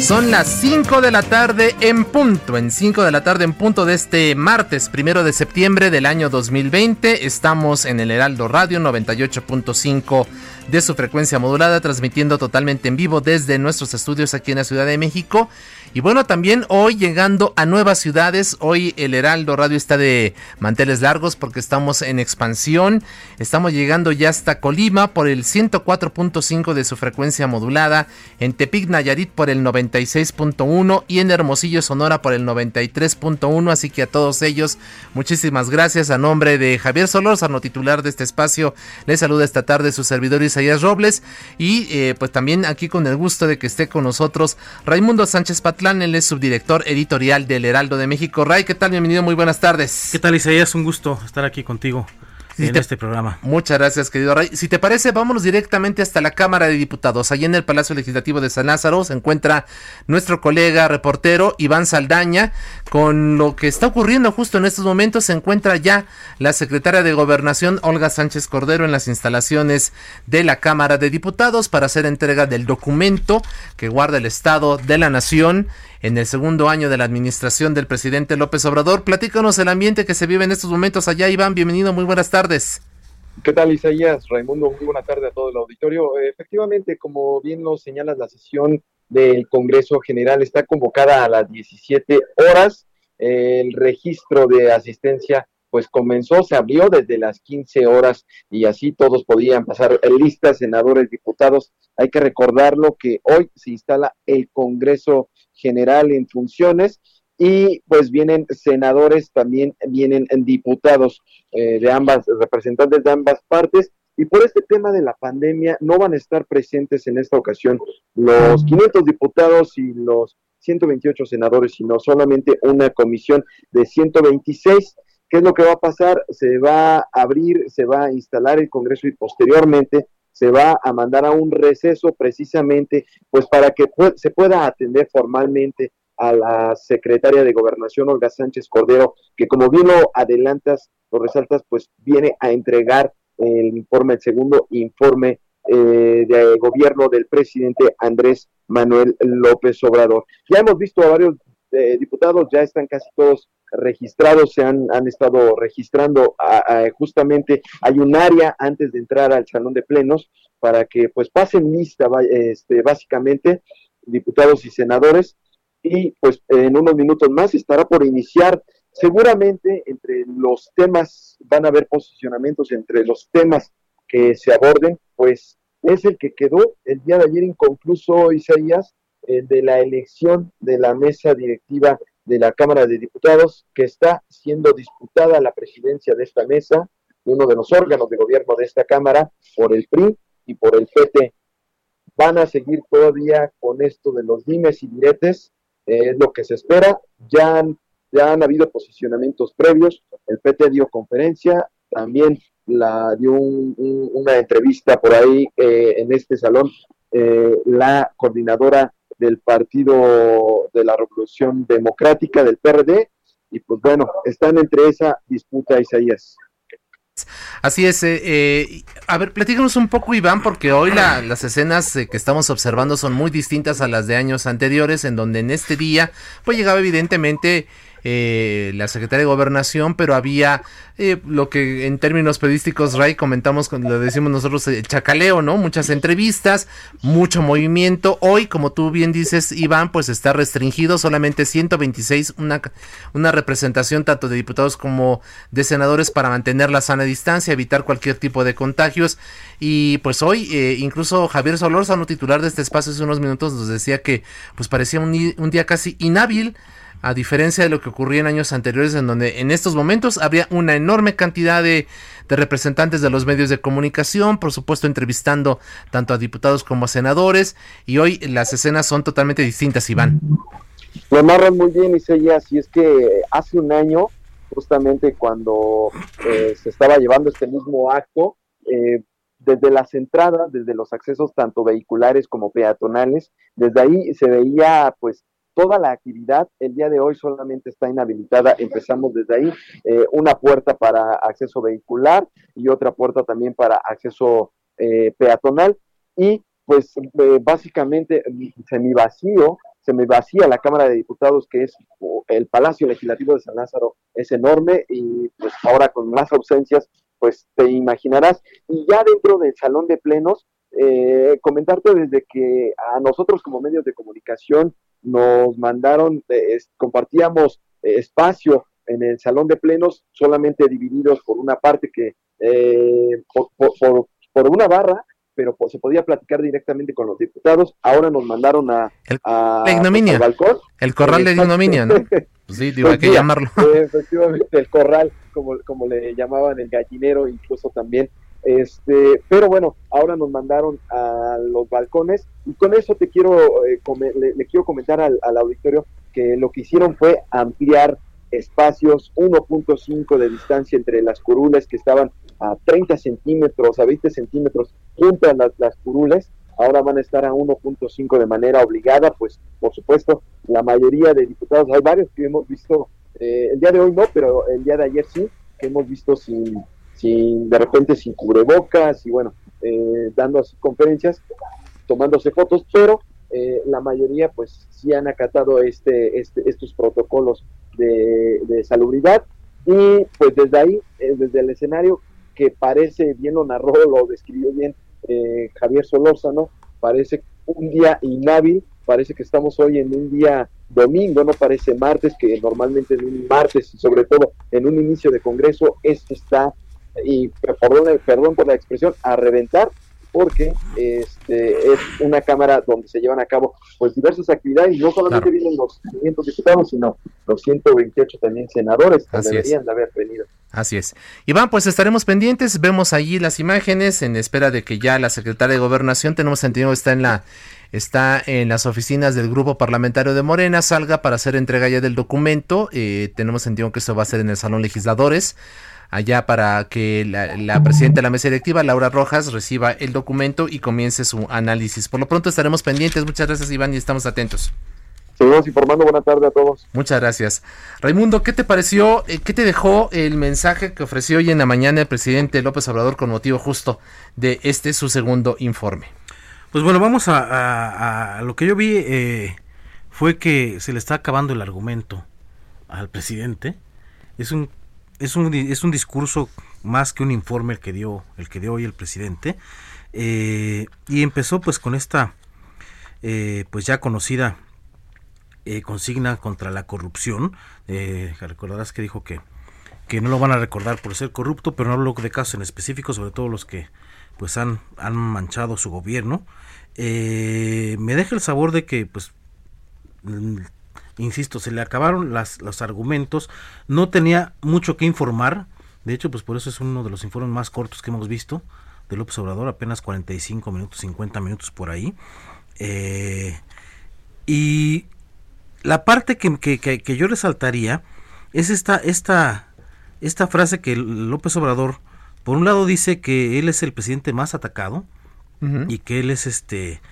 Son las 5 de la tarde en punto, en 5 de la tarde en punto de este martes primero de septiembre del año 2020. Estamos en el Heraldo Radio 98.5 de su frecuencia modulada, transmitiendo totalmente en vivo desde nuestros estudios aquí en la Ciudad de México. Y bueno, también hoy llegando a nuevas ciudades, hoy el Heraldo Radio está de manteles largos porque estamos en expansión. Estamos llegando ya hasta Colima por el 104.5 de su frecuencia modulada, en Tepic Nayarit por el 96.1 y en Hermosillo Sonora por el 93.1. Así que a todos ellos, muchísimas gracias a nombre de Javier Solórzano, titular de este espacio. Les saluda esta tarde su servidor Isaías Robles y eh, pues también aquí con el gusto de que esté con nosotros Raimundo Sánchez Patlán, él es subdirector editorial del Heraldo de México. Ray, ¿qué tal? Bienvenido, muy buenas tardes.
¿Qué tal Isaías? Un gusto estar aquí contigo en este programa.
Muchas gracias, querido Ray. Si te parece, vámonos directamente hasta la Cámara de Diputados. Allí en el Palacio Legislativo de San Lázaro se encuentra nuestro colega reportero Iván Saldaña. Con lo que está ocurriendo justo en estos momentos, se encuentra ya la secretaria de Gobernación, Olga Sánchez Cordero, en las instalaciones de la Cámara de Diputados para hacer entrega del documento que guarda el Estado de la Nación en el segundo año de la administración del presidente López Obrador. Platícanos el ambiente que se vive en estos momentos allá, Iván. Bienvenido, muy buenas tardes.
¿Qué tal, Isaías? Raimundo, muy buena tarde a todo el auditorio. Efectivamente, como bien lo señalas, la sesión del Congreso General está convocada a las 17 horas. El registro de asistencia pues comenzó, se abrió desde las 15 horas y así todos podían pasar listas, senadores, diputados. Hay que recordarlo que hoy se instala el Congreso general en funciones y pues vienen senadores, también vienen diputados eh, de ambas, representantes de ambas partes y por este tema de la pandemia no van a estar presentes en esta ocasión los 500 diputados y los 128 senadores, sino solamente una comisión de 126. ¿Qué es lo que va a pasar? Se va a abrir, se va a instalar el Congreso y posteriormente se va a mandar a un receso precisamente pues para que se pueda atender formalmente a la secretaria de Gobernación, Olga Sánchez Cordero, que como bien lo adelantas, lo resaltas, pues viene a entregar el informe, el segundo informe eh, de gobierno del presidente Andrés Manuel López Obrador. Ya hemos visto a varios eh, diputados, ya están casi todos registrados se han, han estado registrando. justamente hay un área antes de entrar al salón de plenos para que pues pasen lista este, básicamente diputados y senadores y pues en unos minutos más estará por iniciar seguramente entre los temas van a haber posicionamientos entre los temas que se aborden pues es el que quedó el día de ayer inconcluso Isaías el de la elección de la mesa directiva de la Cámara de Diputados que está siendo disputada la presidencia de esta mesa uno de los órganos de gobierno de esta Cámara por el PRI y por el PT. Van a seguir todavía con esto de los dimes y diretes, es lo que se espera. Ya han, ya han habido posicionamientos previos, el PT dio conferencia, también la dio una entrevista por ahí eh, en este salón eh, la coordinadora del Partido de la Revolución Democrática del PRD y pues bueno, están entre esa disputa Isaías.
Así es. Eh, eh, a ver, platícanos un poco, Iván, porque hoy las escenas eh, que estamos observando son muy distintas a las de años anteriores, en donde en este día, pues llegaba evidentemente eh, la secretaria de Gobernación, pero había eh, lo que en términos periodísticos, Ray, comentamos, lo decimos nosotros, el chacaleo, ¿no? Muchas entrevistas, mucho movimiento. Hoy, como tú bien dices, Iván, pues está restringido, solamente 126, una, una representación tanto de diputados como de senadores para mantener la sana distancia, evitar cualquier tipo de contagios. Y pues hoy, eh, incluso Javier Solórzano, titular de este espacio hace unos minutos, nos decía que pues parecía un, un día casi inhábil a diferencia de lo que ocurría en años anteriores en donde en estos momentos había una enorme cantidad de, representantes de los medios de comunicación, por supuesto entrevistando tanto a diputados como a senadores, y hoy las escenas son totalmente distintas, Iván.
Lo narran muy bien, Isaías, y es que hace un año, justamente cuando eh, se estaba llevando este mismo acto, eh, desde las entradas, desde los accesos tanto vehiculares como peatonales, desde ahí se veía pues toda la actividad el día de hoy solamente está inhabilitada, empezamos desde ahí, eh, una puerta para acceso vehicular y otra puerta también para acceso eh, peatonal y pues eh, básicamente vacío se me vacía la Cámara de Diputados, que es el Palacio Legislativo de San Lázaro, es enorme y pues ahora con más ausencias, pues te imaginarás. Y ya dentro del salón de plenos, comentarte desde que a nosotros como medios de comunicación nos mandaron, eh, compartíamos eh, espacio en el salón de plenos, solamente divididos por una parte que, eh, por, una barra, pero se podía platicar directamente con los diputados. Ahora nos mandaron a,
el, ignominia. balcón. El corral de ignominia, ¿no? Pues sí, digo, hay que llamarlo.
Efectivamente, el corral, como, como le llamaban el gallinero, incluso también este, pero bueno, ahora nos mandaron a los balcones y con eso te quiero, eh, le, quiero comentar al, auditorio que lo que hicieron fue ampliar espacios 1.5 de distancia entre las curules que estaban a 30 centímetros, a 20 centímetros junto a las, las curules, ahora van a estar a 1.5 de manera obligada, pues por supuesto la mayoría de diputados, hay varios que hemos visto, eh, el día de hoy no, pero el día de ayer sí, que hemos visto sin sin de repente sin cubrebocas y bueno, eh, dando así conferencias, tomándose fotos, pero eh, la mayoría pues sí han acatado este, este estos protocolos de, de, salubridad y pues desde ahí, eh, desde el escenario que parece, bien lo narró, lo describió bien Javier Solórzano, parece un día inhábil, parece que estamos hoy en un día domingo, no parece martes, que normalmente en un martes y sobre todo en un inicio de Congreso, esto está y perdón, perdón por la expresión, a reventar, porque este, es una cámara donde se llevan a cabo pues diversas actividades, y no solamente vienen los 500 diputados, sino los 128 también senadores que deberían de haber venido.
Así es. Iván, pues estaremos pendientes, vemos allí las imágenes en espera de que ya la secretaria de Gobernación, tenemos entendido, está en la está en las oficinas del grupo parlamentario de Morena, salga para hacer entrega ya del documento, eh, tenemos entendido que esto va a ser en el Salón Legisladores, allá para que la, presidenta de la mesa directiva, Laura Rojas, reciba el documento y comience su análisis. Por lo pronto estaremos pendientes. Muchas gracias, Iván, y estamos atentos.
Seguimos informando. Buenas tardes a todos.
Muchas gracias. Raimundo, ¿qué te pareció? Eh, ¿Qué te dejó el mensaje que ofreció hoy en la mañana el presidente López Obrador con motivo justo de este su segundo informe?
Pues bueno, vamos a, lo que yo vi eh, fue que se le está acabando el argumento al presidente. Es un, es un, es un discurso más que un informe el que dio, el que dio hoy el presidente. Eh, y empezó pues con esta eh, pues ya conocida eh, consigna contra la corrupción. recordarás que dijo que, que no lo van a recordar por ser corrupto, pero no hablo de casos en específico, sobre todo los que pues han, han manchado su gobierno. me deja el sabor de que pues insisto, se le acabaron las, los argumentos, no tenía mucho que informar, de hecho, pues por eso es uno de los informes más cortos que hemos visto de López Obrador, apenas 45 minutos, 50 minutos por ahí. Eh, y la parte que, que, yo resaltaría es esta, esta, esta frase que López Obrador, por un lado dice que él es el presidente más atacado y que él es este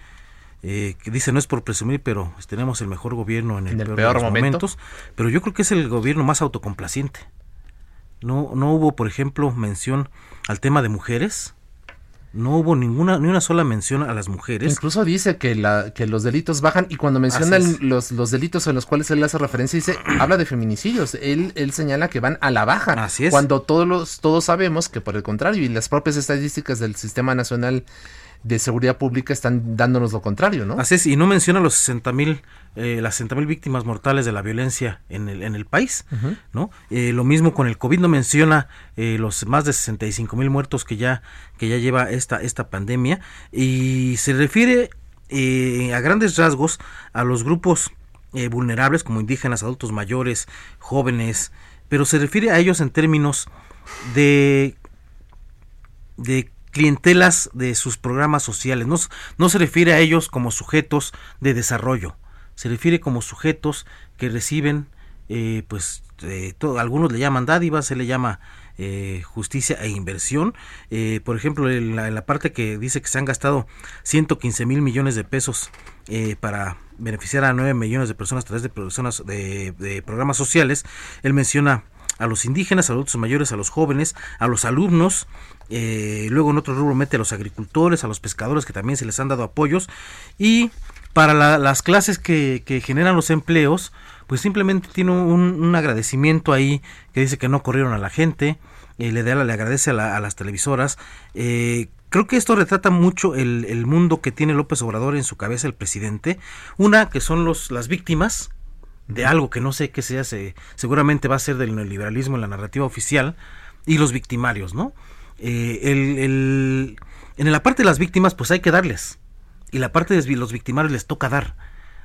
eh, que dice no es por presumir, pero tenemos el mejor gobierno en el, peor, de los momentos, pero yo creo que es el gobierno más autocomplaciente. No, no hubo, por ejemplo, mención al tema de mujeres. No hubo ninguna, ni una sola mención a las mujeres.
Incluso dice que, la, que los delitos bajan y cuando menciona los, los delitos en los cuales él hace referencia, dice, habla de feminicidios. Él, él señala que van a la baja.
Así es.
Cuando todos, los, todos sabemos que por el contrario, y las propias estadísticas del Sistema Nacional de seguridad pública están dándonos lo contrario, ¿no?
Así es, y no menciona los 60 mil, eh, las 60 mil víctimas mortales de la violencia en el, en el país, ¿no? Eh, lo mismo con el COVID, no menciona eh, los más de 65 mil muertos que ya, que ya lleva esta, esta pandemia, y se refiere a grandes rasgos a los grupos vulnerables como indígenas, adultos mayores, jóvenes, pero se refiere a ellos en términos de de clientelas de sus programas sociales. No, se refiere a ellos como sujetos de desarrollo, se refiere como sujetos que reciben, eh, pues, eh, algunos le llaman dádivas, se le llama eh, justicia e inversión. por ejemplo, en la, parte que dice que se han gastado 115 mil millones de pesos para beneficiar a 9 millones de personas a través de, de programas sociales, él menciona a los indígenas, a los adultos mayores, a los jóvenes, a los alumnos, eh, luego en otro rubro mete a los agricultores, a los pescadores que también se les han dado apoyos y para las clases que, generan los empleos, pues simplemente tiene un, agradecimiento ahí que dice que no corrieron a la gente, eh, le, da, le agradece a, las televisoras. Eh, creo que esto retrata mucho el, el, mundo que tiene López Obrador en su cabeza, el presidente. Una, que son los, las víctimas de algo que no sé qué sea, se, seguramente va a ser del neoliberalismo en la narrativa oficial, y los victimarios, ¿no? Eh, el, en la parte de las víctimas, pues hay que darles. Y la parte de los victimarios les toca dar.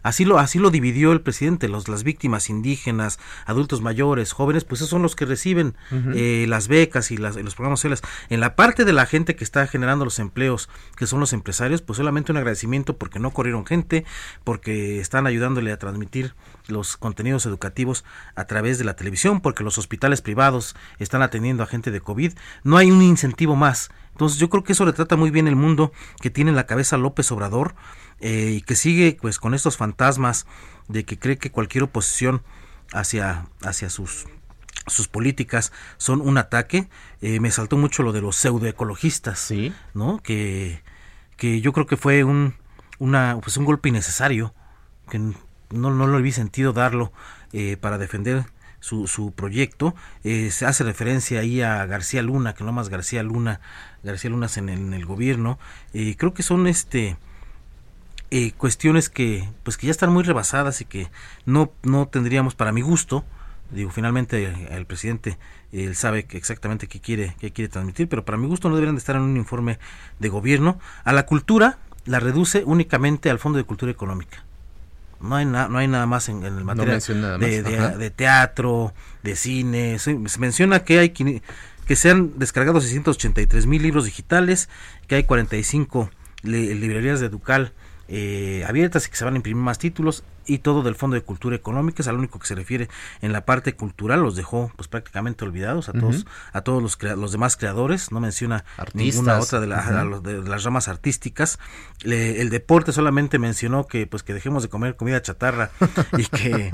Así lo, así lo dividió el presidente, los, las víctimas indígenas, adultos mayores, jóvenes, pues esos son los que reciben eh, las becas y, las, los programas sociales. En la parte de la gente que está generando los empleos, que son los empresarios, pues solamente un agradecimiento porque no corrieron gente, porque están ayudándole a transmitir los contenidos educativos a través de la televisión, porque los hospitales privados están atendiendo a gente de COVID. No hay un incentivo más. Entonces yo creo que eso retrata muy bien el mundo que tiene en la cabeza López Obrador eh, y que sigue pues con estos fantasmas de que cree que cualquier oposición hacia, hacia sus sus políticas son un ataque. Eh, me saltó mucho lo de los pseudoecologistas,
¿Sí?
¿no? Que, que yo creo que fue un, una, pues un golpe innecesario, que no, no lo vi sentido darlo eh, para defender su, su proyecto. se hace referencia ahí a García Luna, que no más García Luna, García Luna en el, en el gobierno. creo que son este eh, cuestiones que pues que ya están muy rebasadas y que no no tendríamos para mi gusto. Digo finalmente el presidente él sabe exactamente qué quiere qué quiere transmitir pero para mi gusto no deberían de estar en un informe de gobierno. A la cultura la reduce únicamente al fondo de cultura económica. No hay, no hay nada más en, el materia de, de, teatro, de cine. Se, menciona que hay que se han descargado 683 mil libros digitales, que hay 45 librerías de Ducal eh, abiertas y que se van a imprimir más títulos y todo del Fondo de Cultura Económica es al único que se refiere en la parte cultural los dejó pues prácticamente olvidados a todos a todos los los demás creadores no menciona ninguna otra de, las ramas artísticas. El deporte solamente mencionó que pues que dejemos de comer comida chatarra y que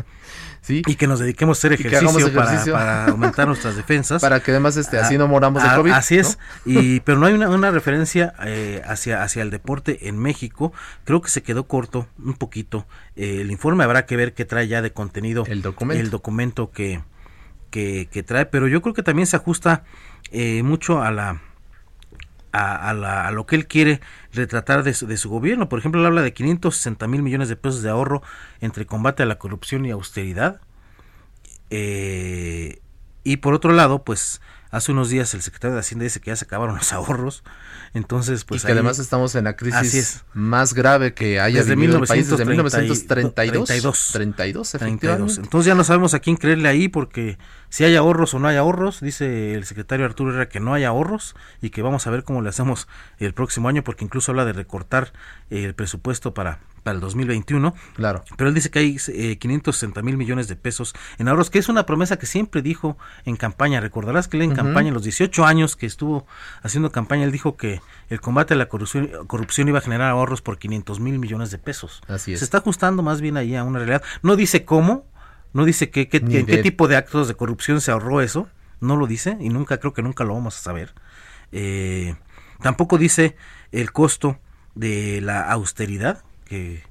y que nos dediquemos a hacer ejercicio, Para, aumentar nuestras defensas.
Para que además este así no moramos de covid
así es. y pero no hay una, referencia eh, hacia hacia el deporte en México. Creo que se quedó corto un poquito eh, el informe, habrá que ver qué trae ya de contenido
el documento,
el documento que, que, trae, pero yo creo que también se ajusta eh, mucho a la, a, la, a, lo que él quiere retratar de su, de su gobierno. Por ejemplo, él habla de 560 mil millones de pesos de ahorro entre combate a la corrupción y austeridad. Eh, y por otro lado, pues Hace unos días el secretario de Hacienda dice que ya se acabaron los ahorros. Entonces, pues.
Y que además estamos en la crisis más grave que haya desde vivido el país desde 1932. 32. 32, efectivamente.
Entonces ya no sabemos a quién creerle ahí porque si hay ahorros o no hay ahorros, dice el secretario Arturo Herrera que no hay ahorros y que vamos a ver cómo le hacemos el próximo año porque incluso habla de recortar el presupuesto para para el 2021.
Claro.
Pero él dice que hay eh, 560 mil millones de pesos en ahorros, que es una promesa que siempre dijo en campaña. Recordarás que él en campaña, en los 18 años que estuvo haciendo campaña, él dijo que el combate a la corrupción, corrupción iba a generar ahorros por 500 mil millones de pesos.
Así es.
Se está ajustando más bien ahí a una realidad. No dice cómo, no dice qué, qué, qué, tipo de actos de corrupción se ahorró eso, no lo dice y nunca creo que nunca lo vamos a saber. Eh, tampoco dice el costo de la austeridad, que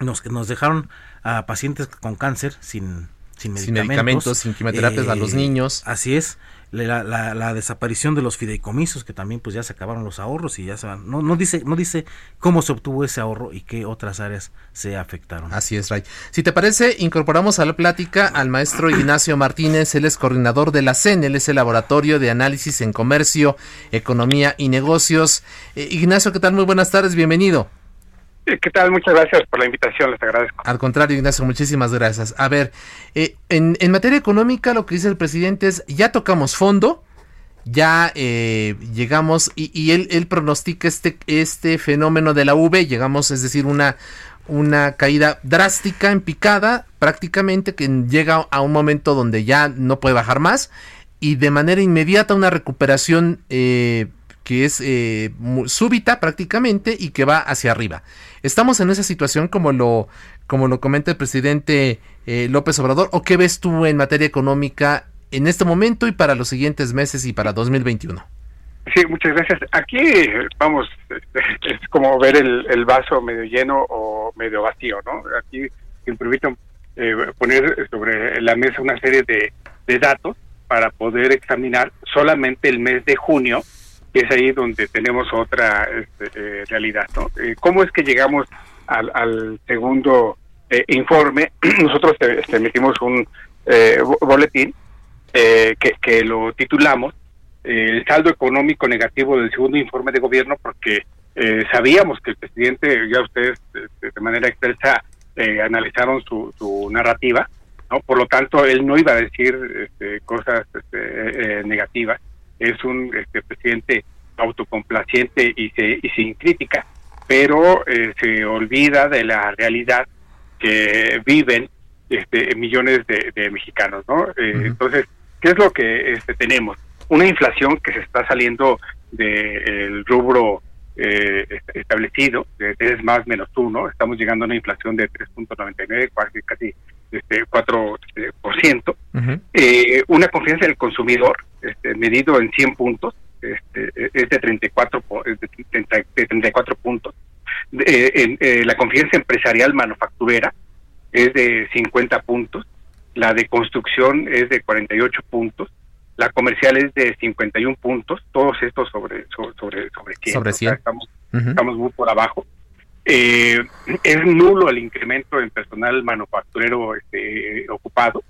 nos, nos dejaron a pacientes con cáncer sin, sin medicamentos, sin, medicamentos,
sin quimioterapias a los eh, niños.
Así es. La, la, desaparición de los fideicomisos que también pues ya se acabaron los ahorros y ya se van. No, no dice no dice cómo se obtuvo ese ahorro y qué otras áreas se afectaron.
Así es Ray. Si te parece incorporamos a la plática al maestro Ignacio Martínez. Él es coordinador de la CEN él es el laboratorio de análisis en comercio economía y negocios. Eh, Ignacio qué tal muy buenas tardes bienvenido
¿Qué tal? Muchas gracias por la invitación, les agradezco.
Al contrario, Ignacio, muchísimas gracias. A ver, eh, en, materia económica lo que dice el presidente es, ya tocamos fondo, ya eh, llegamos, y, y él, él, pronostica este, este fenómeno de la V, llegamos, es decir, una, una caída drástica, en picada, prácticamente, que llega a un momento donde ya no puede bajar más, y de manera inmediata una recuperación eh, que es eh, súbita prácticamente y que va hacia arriba. Estamos en esa situación como lo, como lo comenta el presidente eh, López Obrador, o qué ves tú en materia económica en este momento y para los siguientes meses y para 2021.
Sí, muchas gracias. Aquí, vamos, es como ver el, vaso medio lleno o medio vacío, ¿no? Aquí, me permito eh, poner sobre la mesa una serie de, de datos para poder examinar solamente el mes de junio, es ahí donde tenemos otra este, eh, realidad. ¿no? Eh, ¿Cómo es que llegamos al, segundo eh, informe? Nosotros este, emitimos un boletín que, que, lo titulamos El saldo económico negativo del segundo informe de gobierno porque sabíamos que el presidente, ya ustedes este, de manera expresa analizaron su, su narrativa, ¿no? por lo tanto él no iba a decir este, cosas este, negativas es un este, presidente autocomplaciente y, sin crítica, pero eh, se olvida de la realidad que viven este, millones de, mexicanos, ¿no? Eh, entonces, ¿qué es lo que este, tenemos? Una inflación que se está saliendo del rubro eh, establecido, de 3 más menos 1, estamos llegando a una inflación de 3.99, casi, casi este, 4%, eh, una confianza del consumidor este, medido en 100 puntos, este, es de 34, de 34 puntos. Eh, eh, la confianza empresarial manufacturera es de 50 puntos, la de construcción es de 48 puntos, la comercial es de 51 puntos, todos estos sobre sobre sobre
100.
estamos, estamos muy por abajo. Eh, es nulo el incremento en personal manufacturero este, ocupado.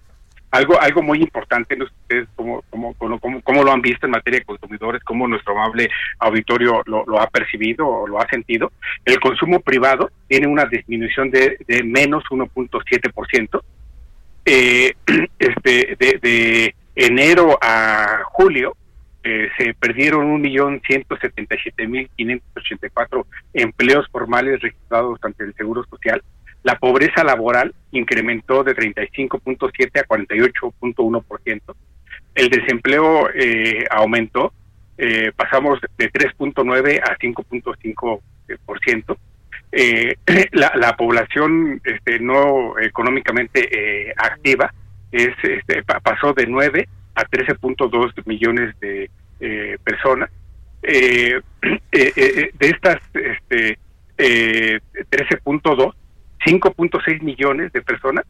Algo, algo muy importante, no ustedes cómo, cómo, cómo, lo han visto en materia de consumidores, cómo nuestro amable auditorio lo, lo ha percibido o lo ha sentido. El consumo privado tiene una disminución de, de menos 1.7%. Eh, este, de, de enero a julio eh, se perdieron un millón ciento setenta y siete mil quinientos ochenta y cuatro empleos formales registrados ante el Seguro Social. La pobreza laboral incrementó de 35.7 a 48.1%. El desempleo eh, aumentó, eh, pasamos de 3.9 a 5.5%. Eh, la, la población este, no económicamente eh, activa es este, pasó de 9 a 13.2 millones de eh, personas. Eh, eh, de estas este, 13.2, 5.6 millones de personas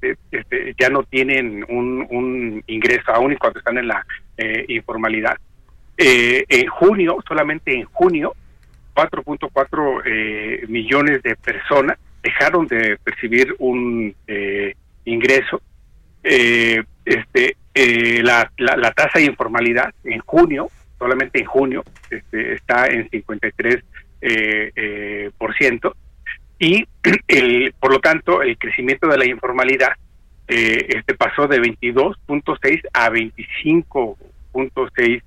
este, ya no tienen un, un, ingreso, aún cuando están en la informalidad. en junio, solamente en junio, 4.4 eh, millones de personas dejaron de percibir un eh, ingreso. Eh, este, la, la, tasa de informalidad en junio, solamente en junio, este, está en 53 por ciento y el, por lo tanto el crecimiento de la informalidad este pasó de 22.6 a 25.6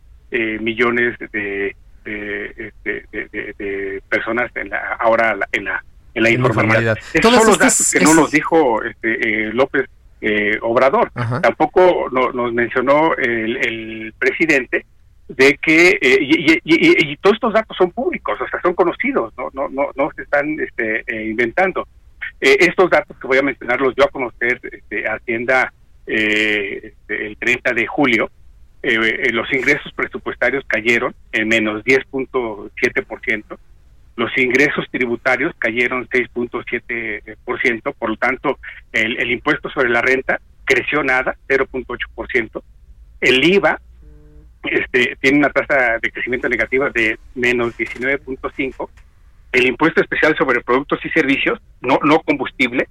millones de de, de, personas en la, ahora en la, en la informalidad. Esos son los datos que no nos dijo este, eh, López eh, Obrador. Tampoco nos mencionó el, presidente de que eh, y, todos estos datos son públicos, o sea, son conocidos, no no no, no se están este, inventando. estos datos que voy a mencionarlos yo a conocer este, Hacienda este, el 30 de julio, eh, los ingresos presupuestarios cayeron en menos 10.7%, los ingresos tributarios cayeron 6.7%, por lo tanto, el, el impuesto sobre la renta creció nada, 0.8%, el IVA este, tiene una tasa de crecimiento negativa de menos 19.5%, el impuesto especial sobre productos y servicios, no, no combustible,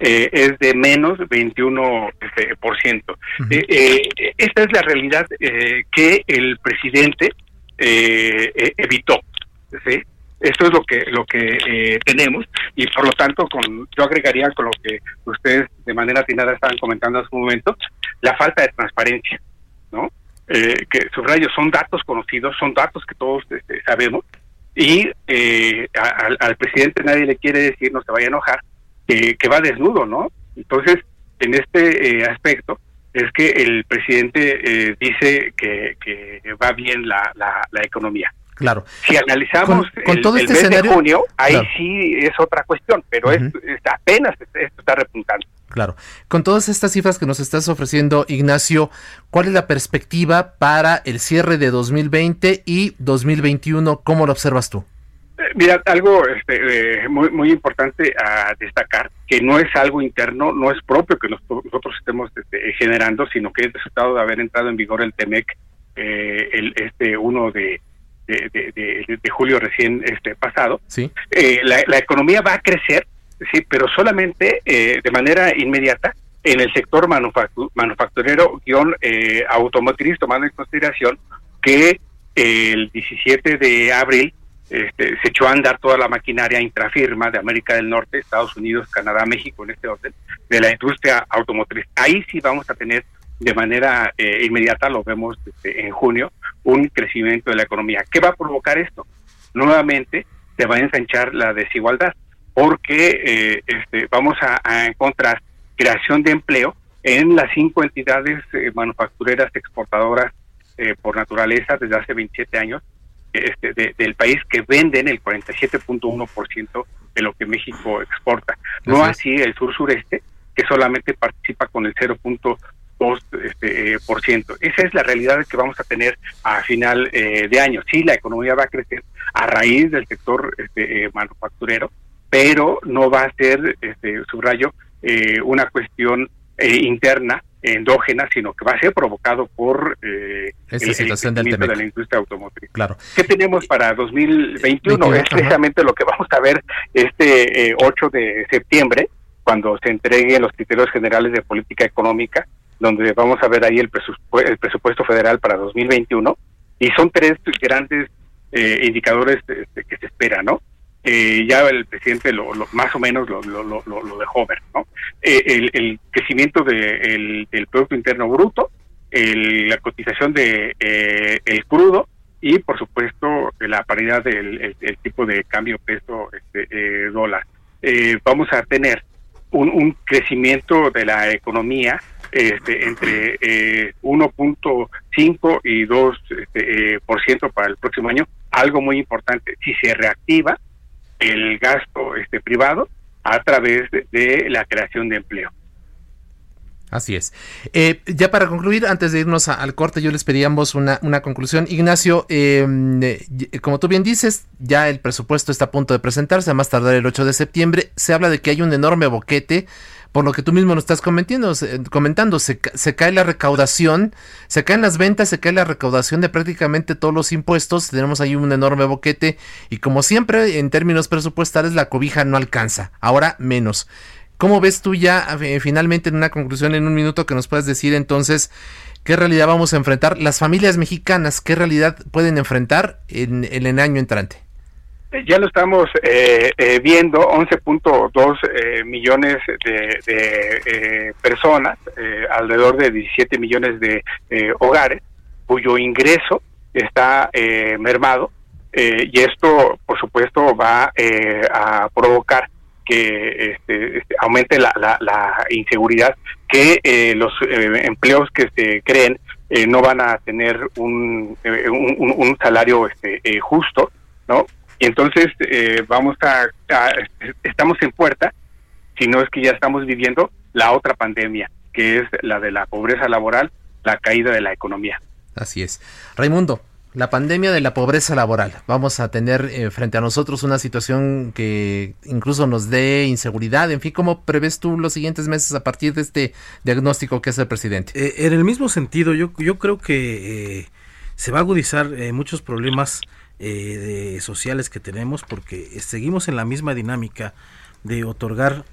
eh, es de menos 21%. Este, por ciento. Eh, eh, esta es la realidad que el presidente evitó. ¿Sí? Esto es lo que lo que tenemos y por lo tanto con yo agregaría con lo que ustedes de manera atinada estaban comentando hace un momento la falta de transparencia, ¿no? que subrayo son datos conocidos, son datos que todos este, sabemos y al, al presidente nadie le quiere decir no se vaya a enojar que, va desnudo, ¿no? Entonces, en este eh, aspecto, es que el presidente eh, dice que, va bien la, la, economía.
Claro.
Si analizamos el, todo este mes de junio, ahí sí es otra cuestión, pero es, apenas esto está repuntando.
Claro. Con todas estas cifras que nos estás ofreciendo, Ignacio, ¿cuál es la perspectiva para el cierre de 2020 y 2021? ¿Cómo lo observas tú?
Mira, algo este, eh, muy, muy importante a destacar, que no es algo interno, no es propio que nosotros estemos este, generando, sino que es resultado de haber entrado en vigor el TEMEC eh, el este 1 de, de, julio recién este pasado.
Sí.
Eh, la, economía va a crecer, sí, pero solamente de manera inmediata en el sector manufacturero guion automotriz, tomando en consideración que el 17 de abril este, se echó a andar toda la maquinaria intrafirma de América del Norte, Estados Unidos, Canadá, México, en este orden, de la industria automotriz. Ahí sí vamos a tener de manera eh, inmediata, lo vemos este, en junio, un crecimiento de la economía. ¿Qué va a provocar esto? Nuevamente se va a ensanchar la desigualdad, porque eh, este, vamos a, encontrar creación de empleo en las cinco entidades eh, manufactureras exportadoras por naturaleza desde hace 27 años, este, del país que venden el 47.1% de lo que México exporta. No así el sur-sureste, que solamente participa con el 0.2%. Este, por ciento. Esa es la realidad que vamos a tener a final eh, de año. Sí, la economía va a crecer a raíz del sector este, eh, manufacturero, pero no va a ser, este, subrayo, eh, una cuestión interna endógena, sino que va a ser provocado por eh,
el, situación del
de la industria automotriz.
Claro.
¿Qué tenemos para 2021? es precisamente lo que vamos a ver este 8 eh, de septiembre, cuando se entreguen los criterios generales de política económica, donde vamos a ver ahí el, presupuesto, el presupuesto federal para 2021, y son tres grandes eh, indicadores este, que se esperan, ¿no? eh, ya el presidente lo, más o menos lo, lo, lo, dejó ver, ¿no? Eh, el, el, crecimiento de, del Producto Interno Bruto, el, la cotización de eh, el crudo y, por supuesto, la paridad del el, tipo de cambio peso este, dólar. vamos a tener un, un, crecimiento de la economía este, entre 1.5 y 2 este, por ciento para el próximo año, algo muy importante. Si se reactiva, el gasto este privado a través de, la creación de empleo.
Así es. Eh, ya para concluir, antes de irnos al corte, yo les pedí ambos una, una conclusión. Ignacio, em, eh, como tú bien dices, ya el presupuesto está a punto de presentarse, a más tardar el 8 de septiembre. Se habla de que hay un enorme boquete por lo que tú mismo nos estás comentando, se, comentando se, cae la recaudación, se caen las ventas, se cae la recaudación de prácticamente todos los impuestos, tenemos ahí un enorme boquete y como siempre en términos presupuestales la cobija no alcanza, ahora menos. ¿Cómo ves tú ya eh, finalmente en una conclusión en un minuto que nos puedas decir entonces qué realidad vamos a enfrentar las familias mexicanas, qué realidad pueden enfrentar en, en el año entrante?
Ya lo estamos eh, eh, viendo, 11.2 eh, millones de, de personas, alrededor de 17 millones de hogares, cuyo ingreso está mermado y esto, por supuesto, va a provocar que este, este, aumente la, la, inseguridad, que los empleos que se creen no van a tener un, un, un salario este, justo, ¿no? Y entonces eh, vamos a, estamos en puerta, si no es que ya estamos viviendo la otra pandemia, que es la de la pobreza laboral, la caída de la economía.
Así es. Raimundo, la pandemia de la pobreza laboral. Vamos a tener eh, frente a nosotros una situación que incluso nos dé inseguridad. En fin, ¿cómo prevés tú los siguientes meses a partir de este diagnóstico que hace el presidente?
Eh, en el mismo sentido, yo, yo creo que se va a agudizar muchos problemas eh, de sociales que tenemos porque seguimos en la misma dinámica de otorgar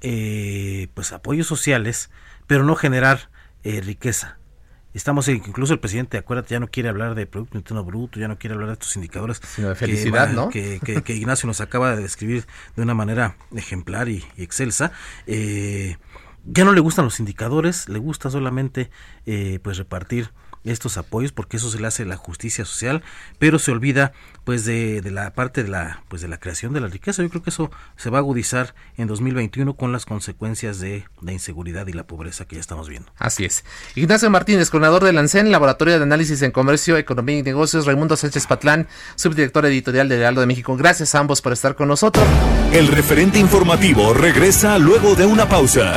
eh, pues apoyos sociales pero no generar eh, riqueza. Estamos incluso el presidente acuérdate ya no quiere hablar de producto interno bruto ya no quiere hablar de estos indicadores
sino de felicidad
que,
no
que, Ignacio nos acaba de describir de una manera ejemplar y, excelsa. Ya no le gustan los indicadores le gusta solamente pues repartir estos apoyos porque eso se le hace la justicia social, pero se olvida pues de, de, la parte de la pues de la creación de la riqueza. Yo creo que eso se va a agudizar en 2021 con las consecuencias de la inseguridad y la pobreza que ya estamos viendo.
Así es. Ignacio Martínez, coordinador del ANSEN, Laboratorio de Análisis en Comercio, Economía y Negocios, Raimundo Sánchez Patlán, subdirector editorial de Heraldo de México. Gracias a ambos por estar con nosotros.
El referente informativo regresa luego de una pausa.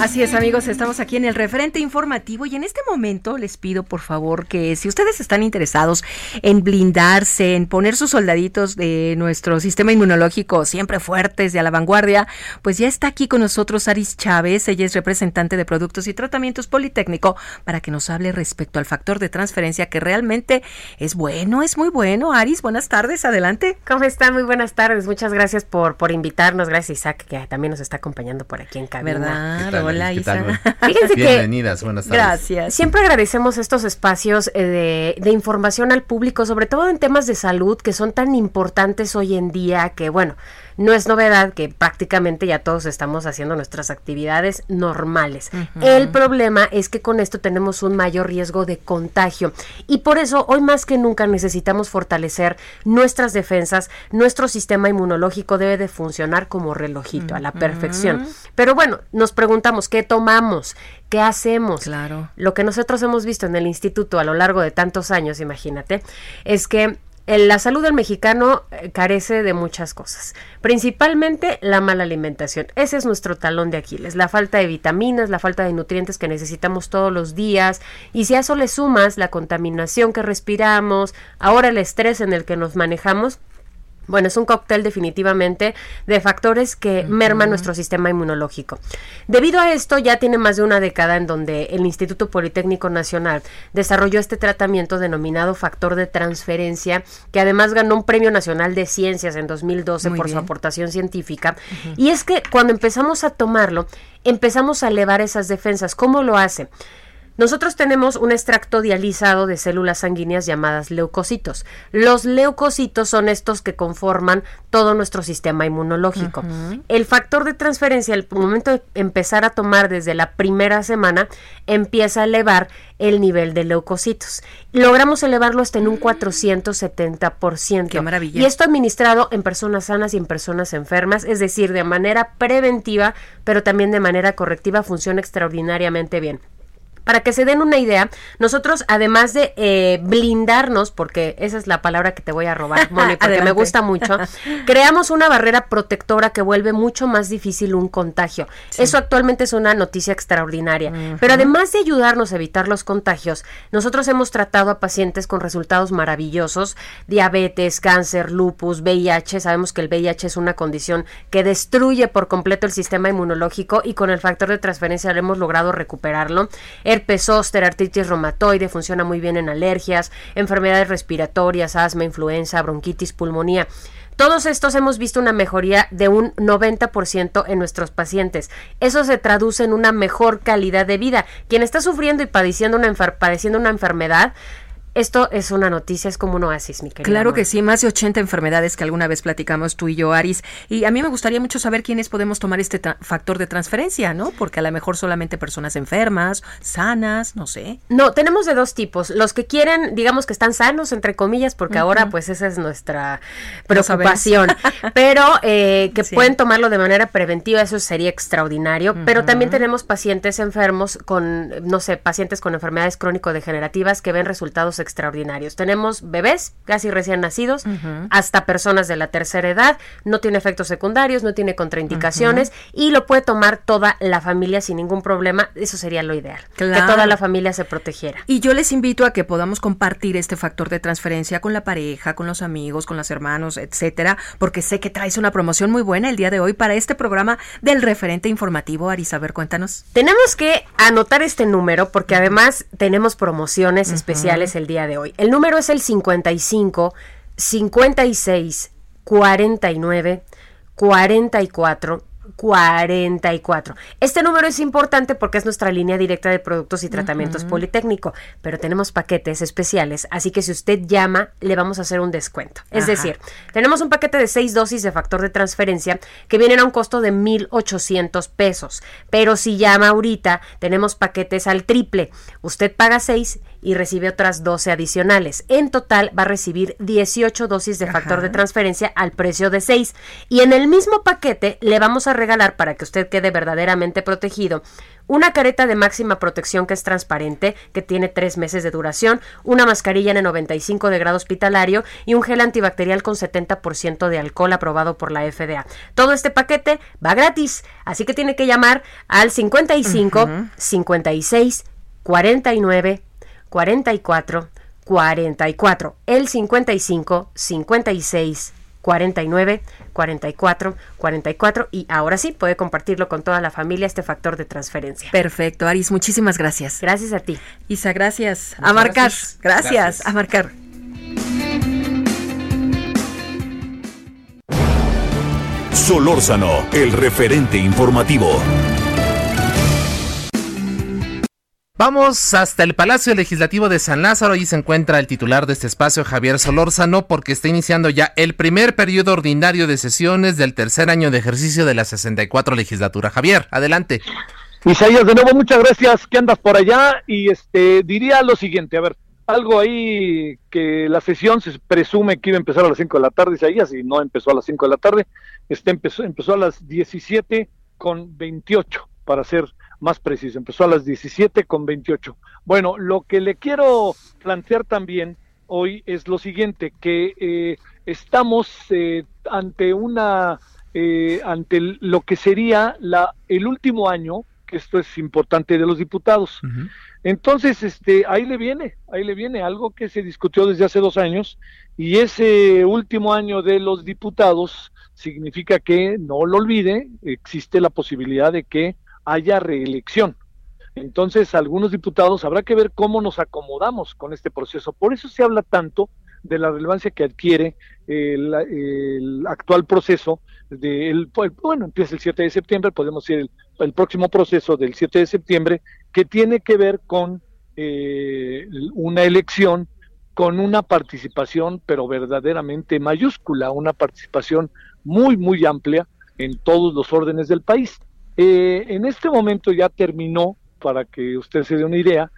Así es amigos, estamos aquí en el referente informativo y en este momento les pido por favor que si ustedes están interesados en blindarse, en poner sus soldaditos de nuestro sistema inmunológico siempre fuertes y a la vanguardia, pues ya está aquí con nosotros Aris Chávez, ella es representante de Productos y Tratamientos Politécnico para que nos hable respecto al factor de transferencia que realmente es bueno, es muy bueno. Aris, buenas tardes, adelante.
¿Cómo están? Muy buenas tardes, muchas gracias por, por invitarnos, gracias Isaac que también nos está acompañando por aquí en cabina.
¿Verdad? Hola, Isa.
Fíjense Bienvenidas, buenas tardes.
Gracias. Siempre agradecemos estos espacios eh, de, de, información al público, sobre todo en temas de salud que son tan importantes hoy en día que, bueno, no es novedad que prácticamente ya todos estamos haciendo nuestras actividades normales. El problema es que con esto tenemos un mayor riesgo de contagio y por eso hoy más que nunca necesitamos fortalecer nuestras defensas. Nuestro sistema inmunológico debe de funcionar como relojito a la perfección. Pero bueno, nos preguntamos qué tomamos, qué hacemos.
Claro.
Lo que nosotros hemos visto en el instituto a lo largo de tantos años, imagínate, es que la salud del mexicano eh, carece de muchas cosas, principalmente la mala alimentación. Ese es nuestro talón de Aquiles, la falta de vitaminas, la falta de nutrientes que necesitamos todos los días, y si a eso le sumas la contaminación que respiramos, ahora el estrés en el que nos manejamos, bueno, es un cóctel definitivamente de factores que merman nuestro sistema inmunológico. Debido a esto, ya tiene más de una década en donde el Instituto Politécnico Nacional desarrolló este tratamiento denominado factor de transferencia, que además ganó un Premio Nacional de Ciencias en 2012 por su aportación científica. Y es que cuando empezamos a tomarlo, empezamos a elevar esas defensas. ¿Cómo lo hace? Nosotros tenemos un extracto dializado de células sanguíneas llamadas leucocitos. Los leucocitos son estos que conforman todo nuestro sistema inmunológico. El factor de transferencia, al momento de empezar a tomar desde la primera semana, empieza a elevar el nivel de leucocitos. Logramos elevarlo hasta en un 470%.
Qué maravilla.
Y esto administrado en personas sanas y en personas enfermas, es decir, de manera preventiva, pero también de manera correctiva, funciona extraordinariamente bien. Para que se den una idea, nosotros además de eh, blindarnos, porque esa es la palabra que te voy a robar, Moni, porque me gusta mucho, creamos una barrera protectora que vuelve mucho más difícil un contagio. Eso actualmente es una noticia extraordinaria. Pero además de ayudarnos a evitar los contagios, nosotros hemos tratado a pacientes con resultados maravillosos, diabetes, cáncer, lupus, VIH. Sabemos que el VIH es una condición que destruye por completo el sistema inmunológico y con el factor de transferencia hemos logrado recuperarlo. Herpes zóster, artritis reumatoide, funciona muy bien en alergias, enfermedades respiratorias, asma, influenza, bronquitis, pulmonía. Todos estos hemos visto una mejoría de un 90% en nuestros pacientes. Eso se traduce en una mejor calidad de vida. Quien está sufriendo y padeciendo una, padeciendo una enfermedad esto es una noticia, es como un oasis, mi querida.
Claro que sí, más de 80 enfermedades que alguna vez platicamos tú y yo, Aris. Y a mí me gustaría mucho saber quiénes podemos tomar este factor de transferencia, ¿no? Porque a lo mejor solamente personas enfermas, sanas, no sé.
No, tenemos de dos tipos. Los que quieren, digamos que están sanos, entre comillas, porque ahora pues esa es nuestra preocupación. pero eh, que pueden tomarlo de manera preventiva, eso sería extraordinario. Pero también tenemos pacientes enfermos con, no sé, pacientes con enfermedades crónico-degenerativas que ven resultados extraordinarios. Tenemos bebés casi recién nacidos, hasta personas de la tercera edad, no tiene efectos secundarios, no tiene contraindicaciones y lo puede tomar toda la familia sin ningún problema. Eso sería lo ideal, que toda la familia se protegiera.
Y yo les invito a que podamos compartir este factor de transferencia con la pareja, con los amigos, con los hermanos, etcétera, porque sé que traes una promoción muy buena el día de hoy para este programa del referente informativo. Arisaber, cuéntanos.
Tenemos que anotar este número porque además tenemos promociones especiales el día de hoy. El número es el 55 56 49 44 44. Este número es importante porque es nuestra línea directa de productos y tratamientos Politécnico, pero tenemos paquetes especiales, así que si usted llama, le vamos a hacer un descuento. Es decir, tenemos un paquete de seis dosis de factor de transferencia que vienen a un costo de 1,800 pesos, pero si llama ahorita, tenemos paquetes al triple. Usted paga 6 y recibe otras 12 adicionales. En total va a recibir 18 dosis de factor de transferencia al precio de 6. Y en el mismo paquete le vamos a regalar para que usted quede verdaderamente protegido una careta de máxima protección que es transparente, que tiene tres meses de duración, una mascarilla N95 de grado hospitalario y un gel antibacterial con 70% de alcohol aprobado por la FDA. Todo este paquete va gratis, así que tiene que llamar al 55 56 49 44 44. El 55 56 49 44 44 y ahora sí puede compartirlo con toda la familia este factor de transferencia.
Perfecto, Aris, muchísimas gracias.
Gracias a ti.
Isa, gracias. a marcar. gracias. A marcar.
Solórzano, el referente informativo.
Vamos hasta el Palacio Legislativo de San Lázaro. Allí se encuentra el titular de este espacio, Javier Solórzano, porque está iniciando ya el primer periodo ordinario de sesiones del tercer año de ejercicio de la 64 legislatura. Javier, adelante.
Isaías, de nuevo, muchas gracias. que andas por allá? Y este diría lo siguiente, a ver, algo ahí que la sesión se presume que iba a empezar a las 5 de la tarde, Isaías, y no empezó a las 5 de la tarde, este empezó, empezó a las 17 con 28, para ser más preciso, empezó a las 17 con 28. Bueno, lo que le quiero plantear también hoy es lo siguiente, que eh, estamos eh, ante una, eh, ante lo que sería la, el último año, que esto es importante, de los diputados. Entonces, este, ahí le viene, ahí le viene algo que se discutió desde hace dos años, y ese último año de los diputados significa que, no lo olvide, existe la posibilidad de que haya reelección. Entonces, algunos diputados habrá que ver cómo nos acomodamos con este proceso. Por eso se habla tanto de la relevancia que adquiere el, actual proceso. De el, bueno, empieza el 7 de septiembre, podemos decir el, próximo proceso del 7 de septiembre, que tiene que ver con eh, una elección con una participación, pero verdaderamente mayúscula, una participación muy, muy amplia en todos los órdenes del país. Eh, en este momento ya terminó, para que usted se dé una idea,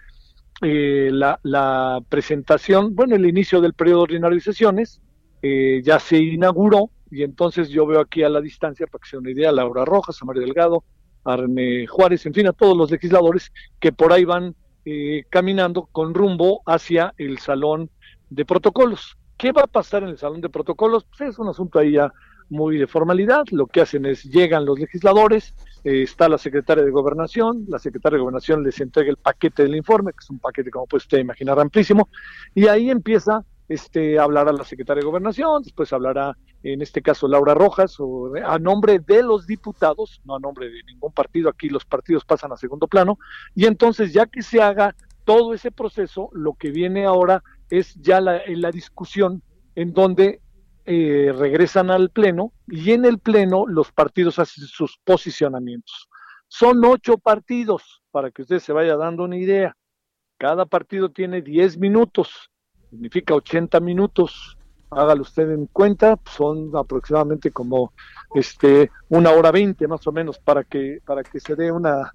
eh, la, presentación, bueno, el inicio del periodo ordinario de sesiones, eh, ya se inauguró y entonces yo veo aquí a la distancia, para que se dé una idea, a Laura Rojas, a Mario Delgado, a René Juárez, en fin, a todos los legisladores que por ahí van eh, caminando con rumbo hacia el salón de protocolos. ¿Qué va a pasar en el salón de protocolos? Pues es un asunto ahí ya muy de formalidad. Lo que hacen es llegan los legisladores, eh, está la secretaria de Gobernación, la secretaria de Gobernación les entrega el paquete del informe, que es un paquete, como puede usted imaginar, amplísimo, y ahí empieza este, hablará la secretaria de Gobernación, después hablará, en este caso, Laura Rojas, o, a nombre de los diputados, no a nombre de ningún partido, aquí los partidos pasan a segundo plano, y entonces ya que se haga todo ese proceso, lo que viene ahora es ya la discusión en donde eh, regresan al Pleno y en el Pleno los partidos hacen sus posicionamientos. Son ocho partidos, para que usted se vaya dando una idea. Cada partido tiene diez minutos significa 80 minutos. Hágalo usted en cuenta, son aproximadamente como este una hora veinte más o menos para que para que se dé una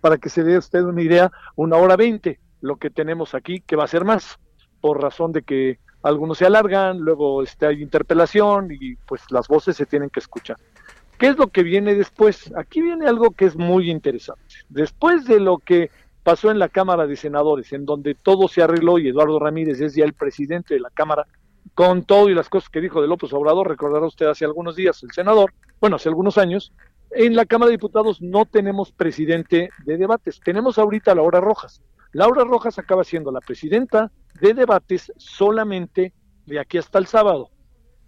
para que se dé usted una idea, una hora veinte lo que tenemos aquí que va a ser más por razón de que algunos se alargan, luego este hay interpelación y pues las voces se tienen que escuchar. ¿Qué es lo que viene después? Aquí viene algo que es muy interesante. Después de lo que pasó en la Cámara de Senadores, en donde todo se arregló y Eduardo Ramírez es ya el presidente de la Cámara, con todo y las cosas que dijo de López Obrador, recordará usted hace algunos días el senador, bueno, hace algunos años, en la Cámara de Diputados no tenemos presidente de debates, tenemos ahorita a Laura Rojas. Laura Rojas acaba siendo la presidenta de debates solamente de aquí hasta el sábado.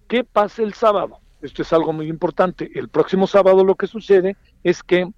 ¿Qué pasa el sábado? Esto es algo muy importante. El próximo sábado lo que sucede es que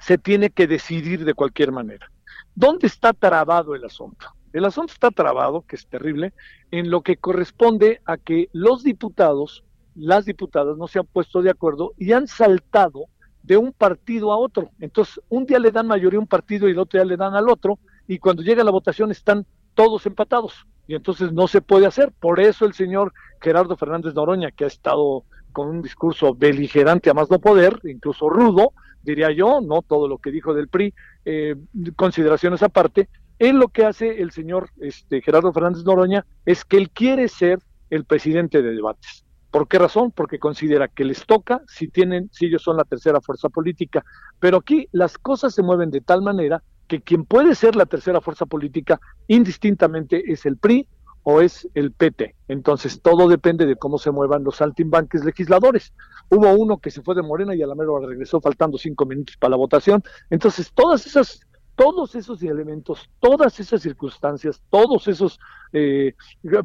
se tiene que decidir de cualquier manera. ¿Dónde está trabado el asunto? El asunto está trabado, que es terrible, en lo que corresponde a que los diputados, las diputadas no se han puesto de acuerdo y han saltado de un partido a otro. Entonces, un día le dan mayoría a un partido y el otro día le dan al otro, y cuando llega la votación están todos empatados. Y entonces no se puede hacer. Por eso el señor Gerardo Fernández Noroña, que ha estado con un discurso beligerante a más no poder, incluso rudo, diría yo, no todo lo que dijo del PRI, eh, consideraciones aparte, él lo que hace el señor este, Gerardo Fernández Noroña es que él quiere ser el presidente de debates. ¿Por qué razón? Porque considera que les toca si tienen, si ellos son la tercera fuerza política. Pero aquí las cosas se mueven de tal manera que quien puede ser la tercera fuerza política indistintamente es el PRI o es el PT. Entonces todo depende de cómo se muevan los saltimbanques legisladores. Hubo uno que se fue de Morena y a la mera regresó faltando cinco minutos para la votación. Entonces todas esas, todos esos elementos, todas esas circunstancias, todos esos eh,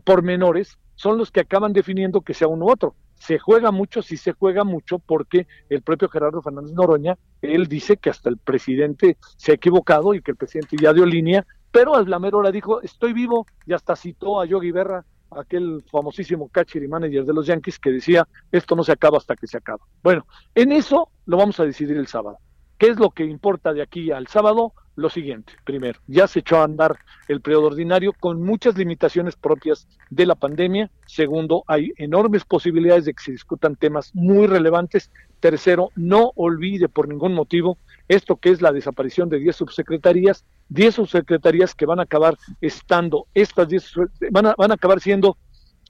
pormenores son los que acaban definiendo que sea uno u otro. Se juega mucho, sí se juega mucho, porque el propio Gerardo Fernández Noroña, él dice que hasta el presidente se ha equivocado y que el presidente ya dio línea pero mera hora dijo, estoy vivo, y hasta citó a Yogi Berra, aquel famosísimo catcher y manager de los Yankees, que decía, esto no se acaba hasta que se acaba. Bueno, en eso lo vamos a decidir el sábado. ¿Qué es lo que importa de aquí al sábado? Lo siguiente, primero, ya se echó a andar el periodo ordinario con muchas limitaciones propias de la pandemia. Segundo, hay enormes posibilidades de que se discutan temas muy relevantes. Tercero, no olvide por ningún motivo esto que es la desaparición de 10 subsecretarías, 10 subsecretarías que van a acabar estando, estas 10 van a, van a acabar siendo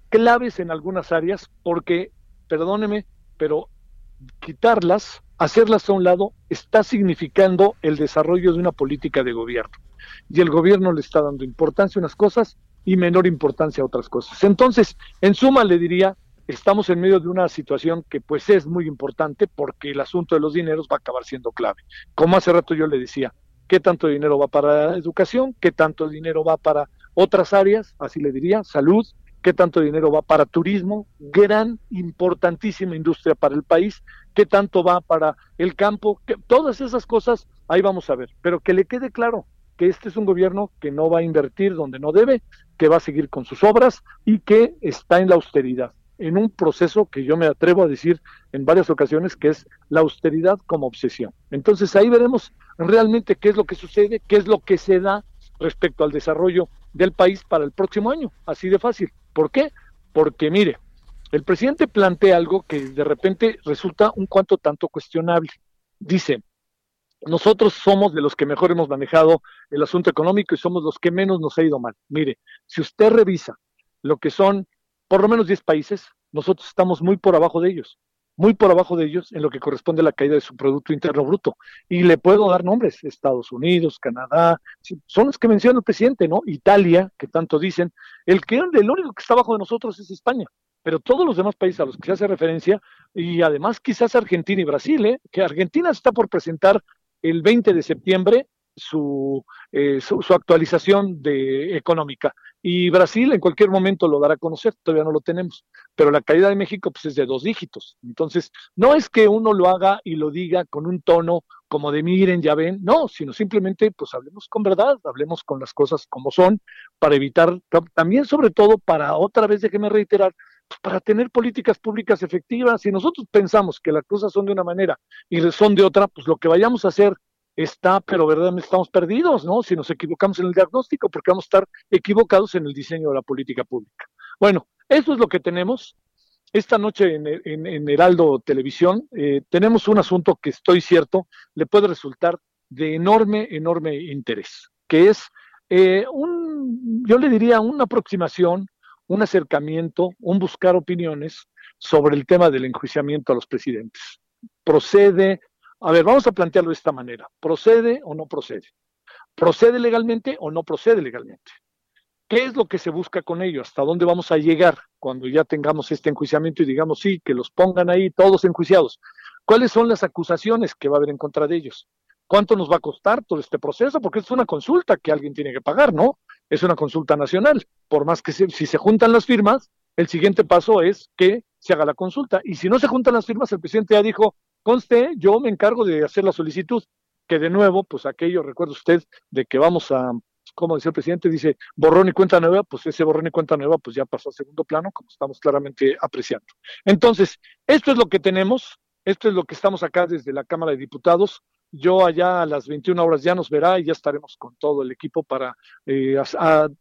claves en algunas áreas, porque, perdóneme, pero quitarlas, hacerlas a un lado, está significando el desarrollo de una política de gobierno. Y el gobierno le está dando importancia a unas cosas y menor importancia a otras cosas. Entonces, en suma, le diría, estamos en medio de una situación que pues es muy importante porque el asunto de los dineros va a acabar siendo clave. Como hace rato yo le decía, ¿qué tanto dinero va para educación? ¿Qué tanto dinero va para otras áreas? Así le diría, salud. ¿Qué tanto dinero va para turismo? Gran, importantísima industria para el país. ¿Qué tanto va para el campo? Todas esas cosas ahí vamos a ver. Pero que le quede claro que este es un gobierno que no va a invertir donde no debe, que va a seguir con sus obras y que está en la austeridad en un proceso que yo me atrevo a decir en varias ocasiones que es la austeridad como obsesión. Entonces ahí veremos realmente qué es lo que sucede, qué es lo que se da respecto al desarrollo del país para el próximo año, así de fácil. ¿Por qué? Porque mire, el presidente plantea algo que de repente resulta un cuanto tanto cuestionable. Dice, nosotros somos de los que mejor hemos manejado el asunto económico y somos los que menos nos ha ido mal. Mire, si usted revisa lo que son por lo menos 10 países, nosotros estamos muy por abajo de ellos. Muy por abajo de ellos en lo que corresponde a la caída de su Producto Interno Bruto. Y le puedo dar nombres, Estados Unidos, Canadá, son los que menciona el presidente, ¿no? Italia, que tanto dicen. El que el único que está abajo de nosotros es España, pero todos los demás países a los que se hace referencia, y además quizás Argentina y Brasil, ¿eh? que Argentina está por presentar el 20 de septiembre su, eh, su, actualización de, económica. Y Brasil en cualquier momento lo dará a conocer, todavía no lo tenemos, pero la caída de México pues, es de dos dígitos. Entonces, no es que uno lo haga y lo diga con un tono como de miren, ya ven, no, sino simplemente pues hablemos con verdad, hablemos con las cosas como son, para evitar, también sobre todo para, otra vez déjeme reiterar, pues, para tener políticas públicas efectivas. Si nosotros pensamos que las cosas son de una manera y son de otra, pues lo que vayamos a hacer está, pero verdaderamente estamos perdidos, ¿no? Si nos equivocamos en el diagnóstico, porque vamos a estar equivocados en el diseño de la política pública. Bueno, eso es lo que tenemos. Esta noche en, Heraldo Televisión eh, tenemos un asunto que estoy cierto le puede resultar de enorme, enorme interés, que es eh, un, yo le diría, una aproximación, un acercamiento, un buscar opiniones sobre el tema del enjuiciamiento a los presidentes. Procede a ver, vamos a plantearlo de esta manera. ¿Procede o no procede? ¿Procede legalmente o no procede legalmente? ¿Qué es lo que se busca con ello? ¿Hasta dónde vamos a llegar cuando ya tengamos este enjuiciamiento y digamos, sí, que los pongan ahí todos enjuiciados? ¿Cuáles son las acusaciones que va a haber en contra de ellos? ¿Cuánto nos va a costar todo este proceso? Porque es una consulta que alguien tiene que pagar, ¿no? Es una consulta nacional. Por más que si se juntan las firmas, el siguiente paso es que se haga la consulta. Y si no se juntan las firmas, el presidente ya dijo, Conste, yo me encargo de hacer la solicitud, que de nuevo, pues aquello, recuerda usted, de que vamos a, como decía el presidente, dice borrón y cuenta nueva, pues ese borrón y cuenta nueva, pues ya pasó a segundo plano, como estamos claramente apreciando. Entonces, esto es lo que tenemos, esto es lo que estamos acá desde la Cámara de Diputados. Yo allá a las 21 horas ya nos verá y ya estaremos con todo el equipo para, eh,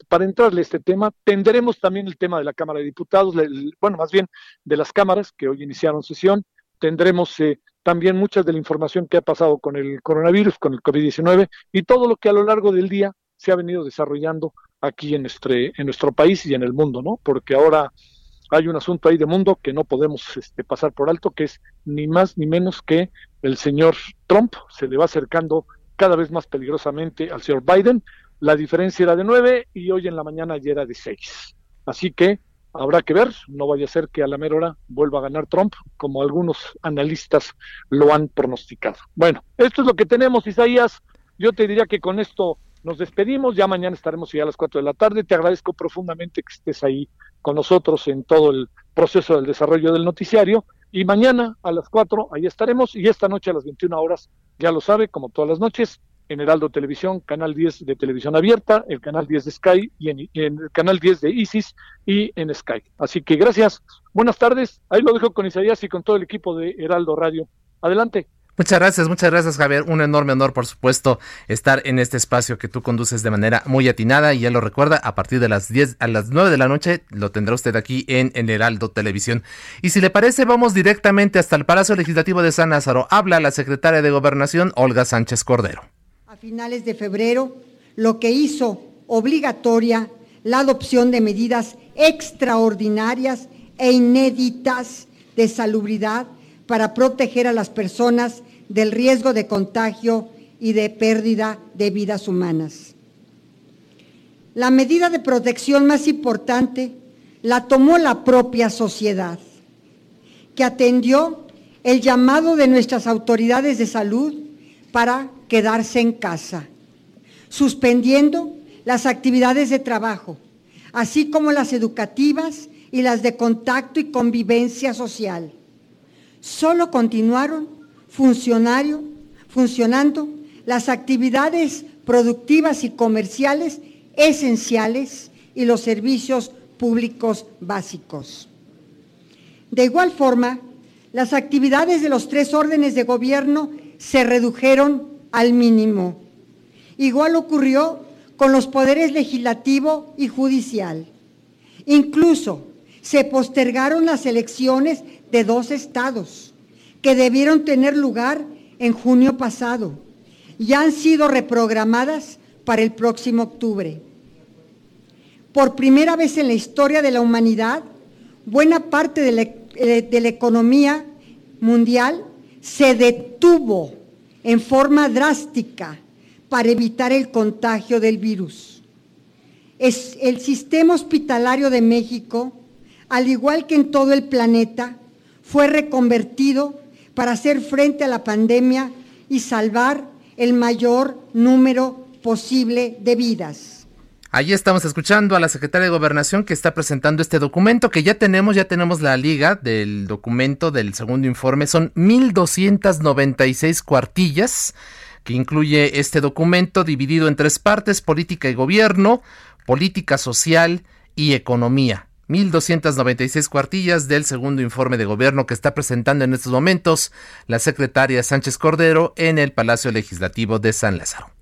para entrarle a este tema. Tendremos también el tema de la Cámara de Diputados, bueno, más bien de las cámaras que hoy iniciaron sesión. Tendremos eh, también mucha de la información que ha pasado con el coronavirus, con el COVID-19 y todo lo que a lo largo del día se ha venido desarrollando aquí en, en nuestro país y en el mundo, ¿no? Porque ahora hay un asunto ahí de mundo que no podemos este, pasar por alto, que es ni más ni menos que el señor Trump se le va acercando cada vez más peligrosamente al señor Biden. La diferencia era de nueve y hoy en la mañana ya era de seis. Así que Habrá que ver, no vaya a ser que a la mera hora vuelva a ganar Trump, como algunos analistas lo han pronosticado. Bueno, esto es lo que tenemos, Isaías. Yo te diría que con esto nos despedimos, ya mañana estaremos ya a las 4 de la tarde. Te agradezco profundamente que estés ahí con nosotros en todo el proceso del desarrollo del noticiario. Y mañana a las 4 ahí estaremos y esta noche a las 21 horas, ya lo sabe, como todas las noches, en Heraldo Televisión, Canal 10 de Televisión Abierta, el Canal 10 de Sky y en, el Canal 10 de Isis y en Sky. Así que gracias, buenas tardes. Ahí lo dejo con Isaías y con todo el equipo de Heraldo Radio. Adelante.
Muchas gracias, muchas gracias Javier. Un enorme honor, por supuesto, estar en este espacio que tú conduces de manera muy atinada y ya lo recuerda, a partir de las 10 a las 9 de la noche lo tendrá usted aquí en, en Heraldo Televisión. Y si le parece, vamos directamente hasta el Palacio Legislativo de San Lázaro. Habla la secretaria de Gobernación, Olga Sánchez Cordero
finales de febrero, lo que hizo obligatoria la adopción de medidas extraordinarias e inéditas de salubridad para proteger a las personas del riesgo de contagio y de pérdida de vidas humanas. La medida de protección más importante la tomó la propia sociedad, que atendió el llamado de nuestras autoridades de salud para quedarse en casa, suspendiendo las actividades de trabajo, así como las educativas y las de contacto y convivencia social. Solo continuaron funcionando las actividades productivas y comerciales esenciales y los servicios públicos básicos. De igual forma, las actividades de los tres órdenes de gobierno se redujeron al mínimo. Igual ocurrió con los poderes legislativo y judicial. Incluso se postergaron las elecciones de dos estados que debieron tener lugar en junio pasado y han sido reprogramadas para el próximo octubre. Por primera vez en la historia de la humanidad, buena parte de la, eh, economía mundial se detuvo en forma drástica para evitar el contagio del virus. El sistema hospitalario de México, al igual que en todo el planeta, fue reconvertido para hacer frente a la pandemia y salvar el mayor número posible de vidas.
Allí estamos escuchando a la secretaria de Gobernación que está presentando este documento que ya tenemos, ya tenemos la liga del documento del segundo informe. Son 1.296 cuartillas que incluye este documento dividido en tres partes, política y gobierno, política social y economía. 1.296 cuartillas del segundo informe de gobierno que está presentando en estos momentos la secretaria Sánchez Cordero en el Palacio Legislativo de San Lázaro.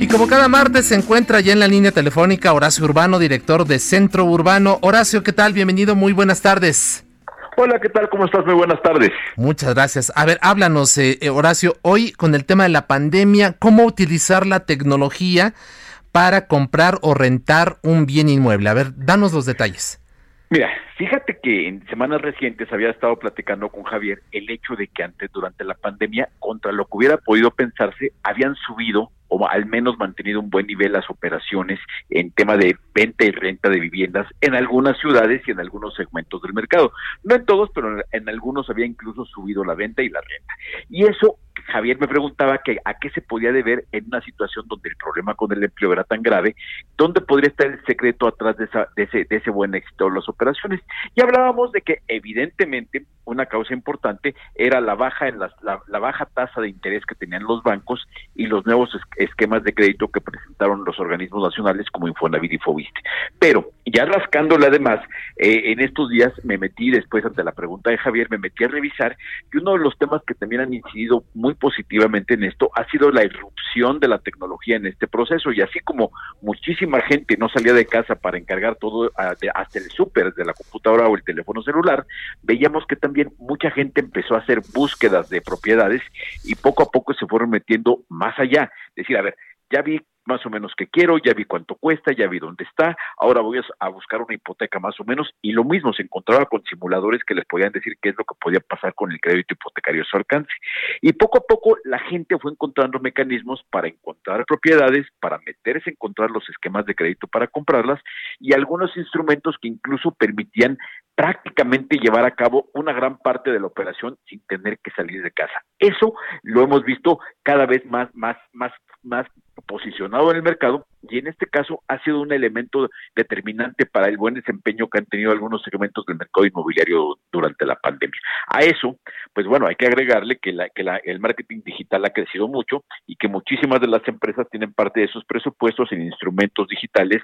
Y como cada martes se encuentra ya en la línea telefónica Horacio Urbano, director de Centro Urbano. Horacio, ¿qué tal? Bienvenido, muy buenas tardes.
Hola, ¿qué tal? ¿Cómo estás? Muy buenas tardes.
Muchas gracias. A ver, háblanos, eh, eh, Horacio, hoy con el tema de la pandemia, ¿cómo utilizar la tecnología para comprar o rentar un bien inmueble? A ver, danos los detalles.
Mira, fíjate que en semanas recientes había estado platicando con Javier el hecho de que antes, durante la pandemia, contra lo que hubiera podido pensarse, habían subido o al menos mantenido un buen nivel las operaciones en tema de venta y renta de viviendas en algunas ciudades y en algunos segmentos del mercado. No en todos, pero en algunos había incluso subido la venta y la renta. Y eso Javier me preguntaba que a qué se podía deber en una situación donde el problema con el empleo era tan grave, dónde podría estar el secreto atrás de, esa, de, ese, de ese buen éxito de las operaciones. Y hablábamos de que evidentemente una causa importante era la baja en las, la, baja tasa de interés que tenían los bancos y los nuevos esquemas de crédito que presentaron los organismos nacionales como Infonavit y Fobiste. Pero ya rascándole además, eh, en estos días me metí después ante la pregunta de Javier, me metí a revisar que uno de los temas que también han incidido positivamente en esto ha sido la irrupción de la tecnología en este proceso. Y así como muchísima gente no salía de casa para encargar todo hasta el súper de la computadora o el teléfono celular, veíamos que también mucha gente empezó a hacer búsquedas de propiedades y poco a poco se fueron metiendo más allá, decir, a ver, ya vi más o menos que quiero, ya vi cuánto cuesta, ya vi dónde está, ahora voy a, buscar una hipoteca más o menos y lo mismo se encontraba con simuladores que les podían decir qué es lo que podía pasar con el crédito hipotecario a su alcance. Y poco a poco la gente fue encontrando mecanismos para encontrar propiedades, para meterse a encontrar los esquemas de crédito para comprarlas y algunos instrumentos que incluso permitían prácticamente llevar a cabo una gran parte de la operación sin tener que salir de casa. Eso lo hemos visto cada vez más, más, más, más posicionado en el mercado y en este caso ha sido un elemento determinante para el buen desempeño que han tenido algunos segmentos del mercado inmobiliario durante la pandemia. A eso, pues bueno, hay que agregarle que, el marketing digital ha crecido mucho y que muchísimas de las empresas tienen parte de sus presupuestos en instrumentos digitales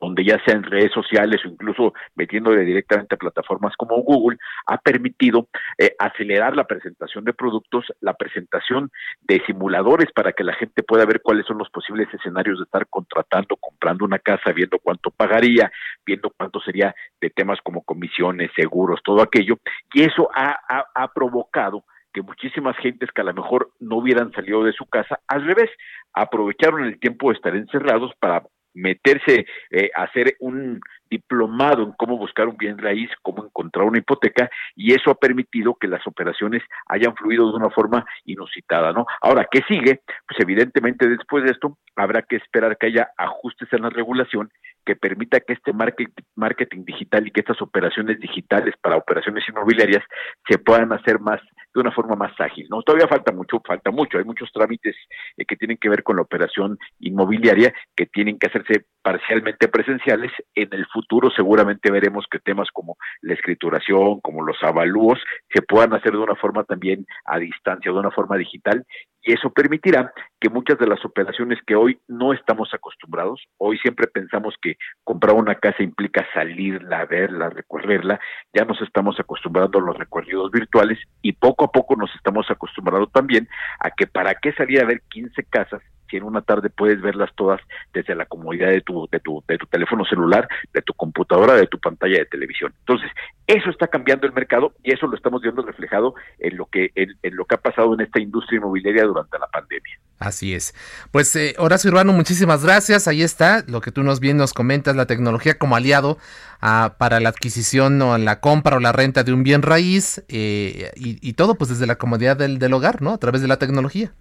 donde ya sea en redes sociales o incluso metiéndole directamente a plataformas como Google, ha permitido eh, acelerar la presentación de productos, la presentación de simuladores para que la gente pueda ver cuáles son los posibles escenarios de estar contratando, comprando una casa, viendo cuánto pagaría, viendo cuánto sería de temas como comisiones, seguros, todo aquello, y eso ha, provocado que muchísimas gentes que a lo mejor no hubieran salido de su casa, al revés, aprovecharon el tiempo de estar encerrados para meterse eh, hacer un diplomado en cómo buscar un bien raíz, cómo encontrar una hipoteca, y eso ha permitido que las operaciones hayan fluido de una forma inusitada, ¿no? Ahora, ¿qué sigue? Pues evidentemente después de esto habrá que esperar que haya ajustes en la regulación que permita que este marketing digital y que estas operaciones digitales para operaciones inmobiliarias se puedan hacer más de una forma más ágil. No, todavía falta mucho, falta mucho. Hay muchos trámites eh, que tienen que ver con la operación inmobiliaria que tienen que hacerse parcialmente presenciales. En el futuro seguramente veremos que temas como la escrituración, como los avalúos, se puedan hacer de una forma también a distancia, de una forma digital y eso permitirá que muchas de las operaciones que hoy no estamos acostumbrados, hoy siempre pensamos que comprar una casa implica salirla, verla, recorrerla, ya nos estamos acostumbrando a los recorridos virtuales y poco a poco nos estamos acostumbrando también a que para qué salir a ver 15 casas si en una tarde puedes verlas todas desde la comodidad de tu, de tu, de tu teléfono celular, de tu computadora, de tu pantalla de televisión. Entonces, eso está cambiando el mercado y eso lo estamos viendo reflejado en lo que, en, lo que ha pasado en esta industria inmobiliaria durante la pandemia.
Así es. Pues eh, Horacio Urbano, muchísimas gracias. Ahí está lo que tú nos bien nos comentas, la tecnología como aliado ah, para la adquisición o la compra o la renta de un bien raíz eh, y, todo pues desde la comodidad del, del hogar, ¿no? A través de la tecnología.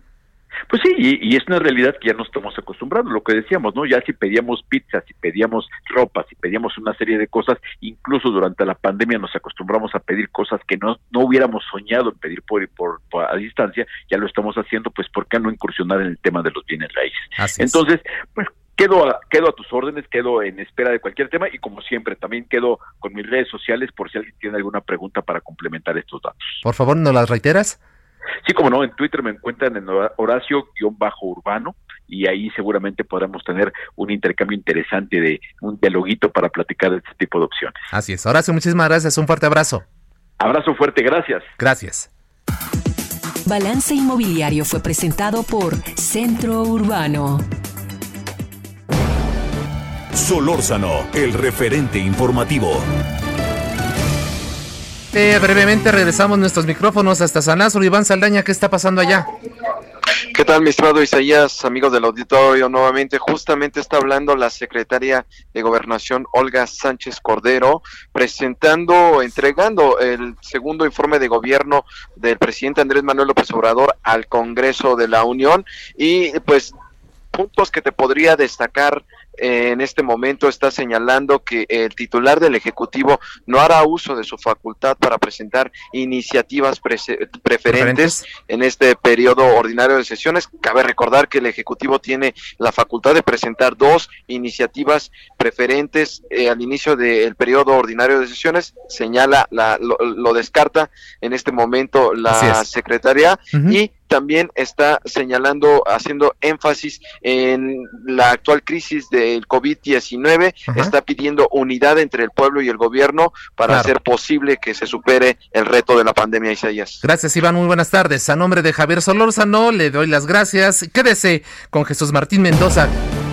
Pues sí, y, es una realidad que ya nos estamos acostumbrando, lo que decíamos, ¿no? Ya si pedíamos pizza, si pedíamos ropa, si pedíamos una serie de cosas, incluso durante la pandemia nos acostumbramos a pedir cosas que no, no hubiéramos soñado en pedir por, por, a distancia, ya lo estamos haciendo, pues ¿por qué no incursionar en el tema de los bienes raíces? Entonces, pues quedo a, quedo a tus órdenes, quedo en espera de cualquier tema y como siempre también quedo con mis redes sociales por si alguien tiene alguna pregunta para complementar estos datos.
Por favor, ¿no las reiteras?
Sí, como no, en Twitter me encuentran en Horacio-Urbano y ahí seguramente podremos tener un intercambio interesante de un dialoguito para platicar de este tipo de opciones.
Así es. Horacio, muchísimas gracias. Un fuerte abrazo.
Abrazo fuerte, gracias.
Gracias.
Balance Inmobiliario fue presentado por Centro Urbano.
Solórzano, el referente informativo
brevemente regresamos nuestros micrófonos hasta San Lázaro. Iván Saldaña, ¿qué está pasando allá?
¿Qué tal, mi estimado Isaías, amigos del auditorio? Nuevamente, justamente está hablando la secretaria de Gobernación, Olga Sánchez Cordero, presentando, entregando el segundo informe de gobierno del presidente Andrés Manuel López Obrador al Congreso de la Unión y pues puntos que te podría destacar en este momento está señalando que el titular del Ejecutivo no hará uso de su facultad para presentar iniciativas preferentes en este periodo ordinario de sesiones. Cabe recordar que el Ejecutivo tiene la facultad de presentar dos iniciativas preferentes eh, al inicio del periodo ordinario de sesiones. Señala, la, lo, descarta en este momento la secretaria y también está señalando, haciendo énfasis en la actual crisis del COVID-19, está pidiendo unidad entre el pueblo y el gobierno para hacer posible que se supere el reto de la pandemia, Isaías.
Gracias, Iván, muy buenas tardes. A nombre de Javier Solórzano, le doy las gracias. Quédese con Jesús Martín Mendoza.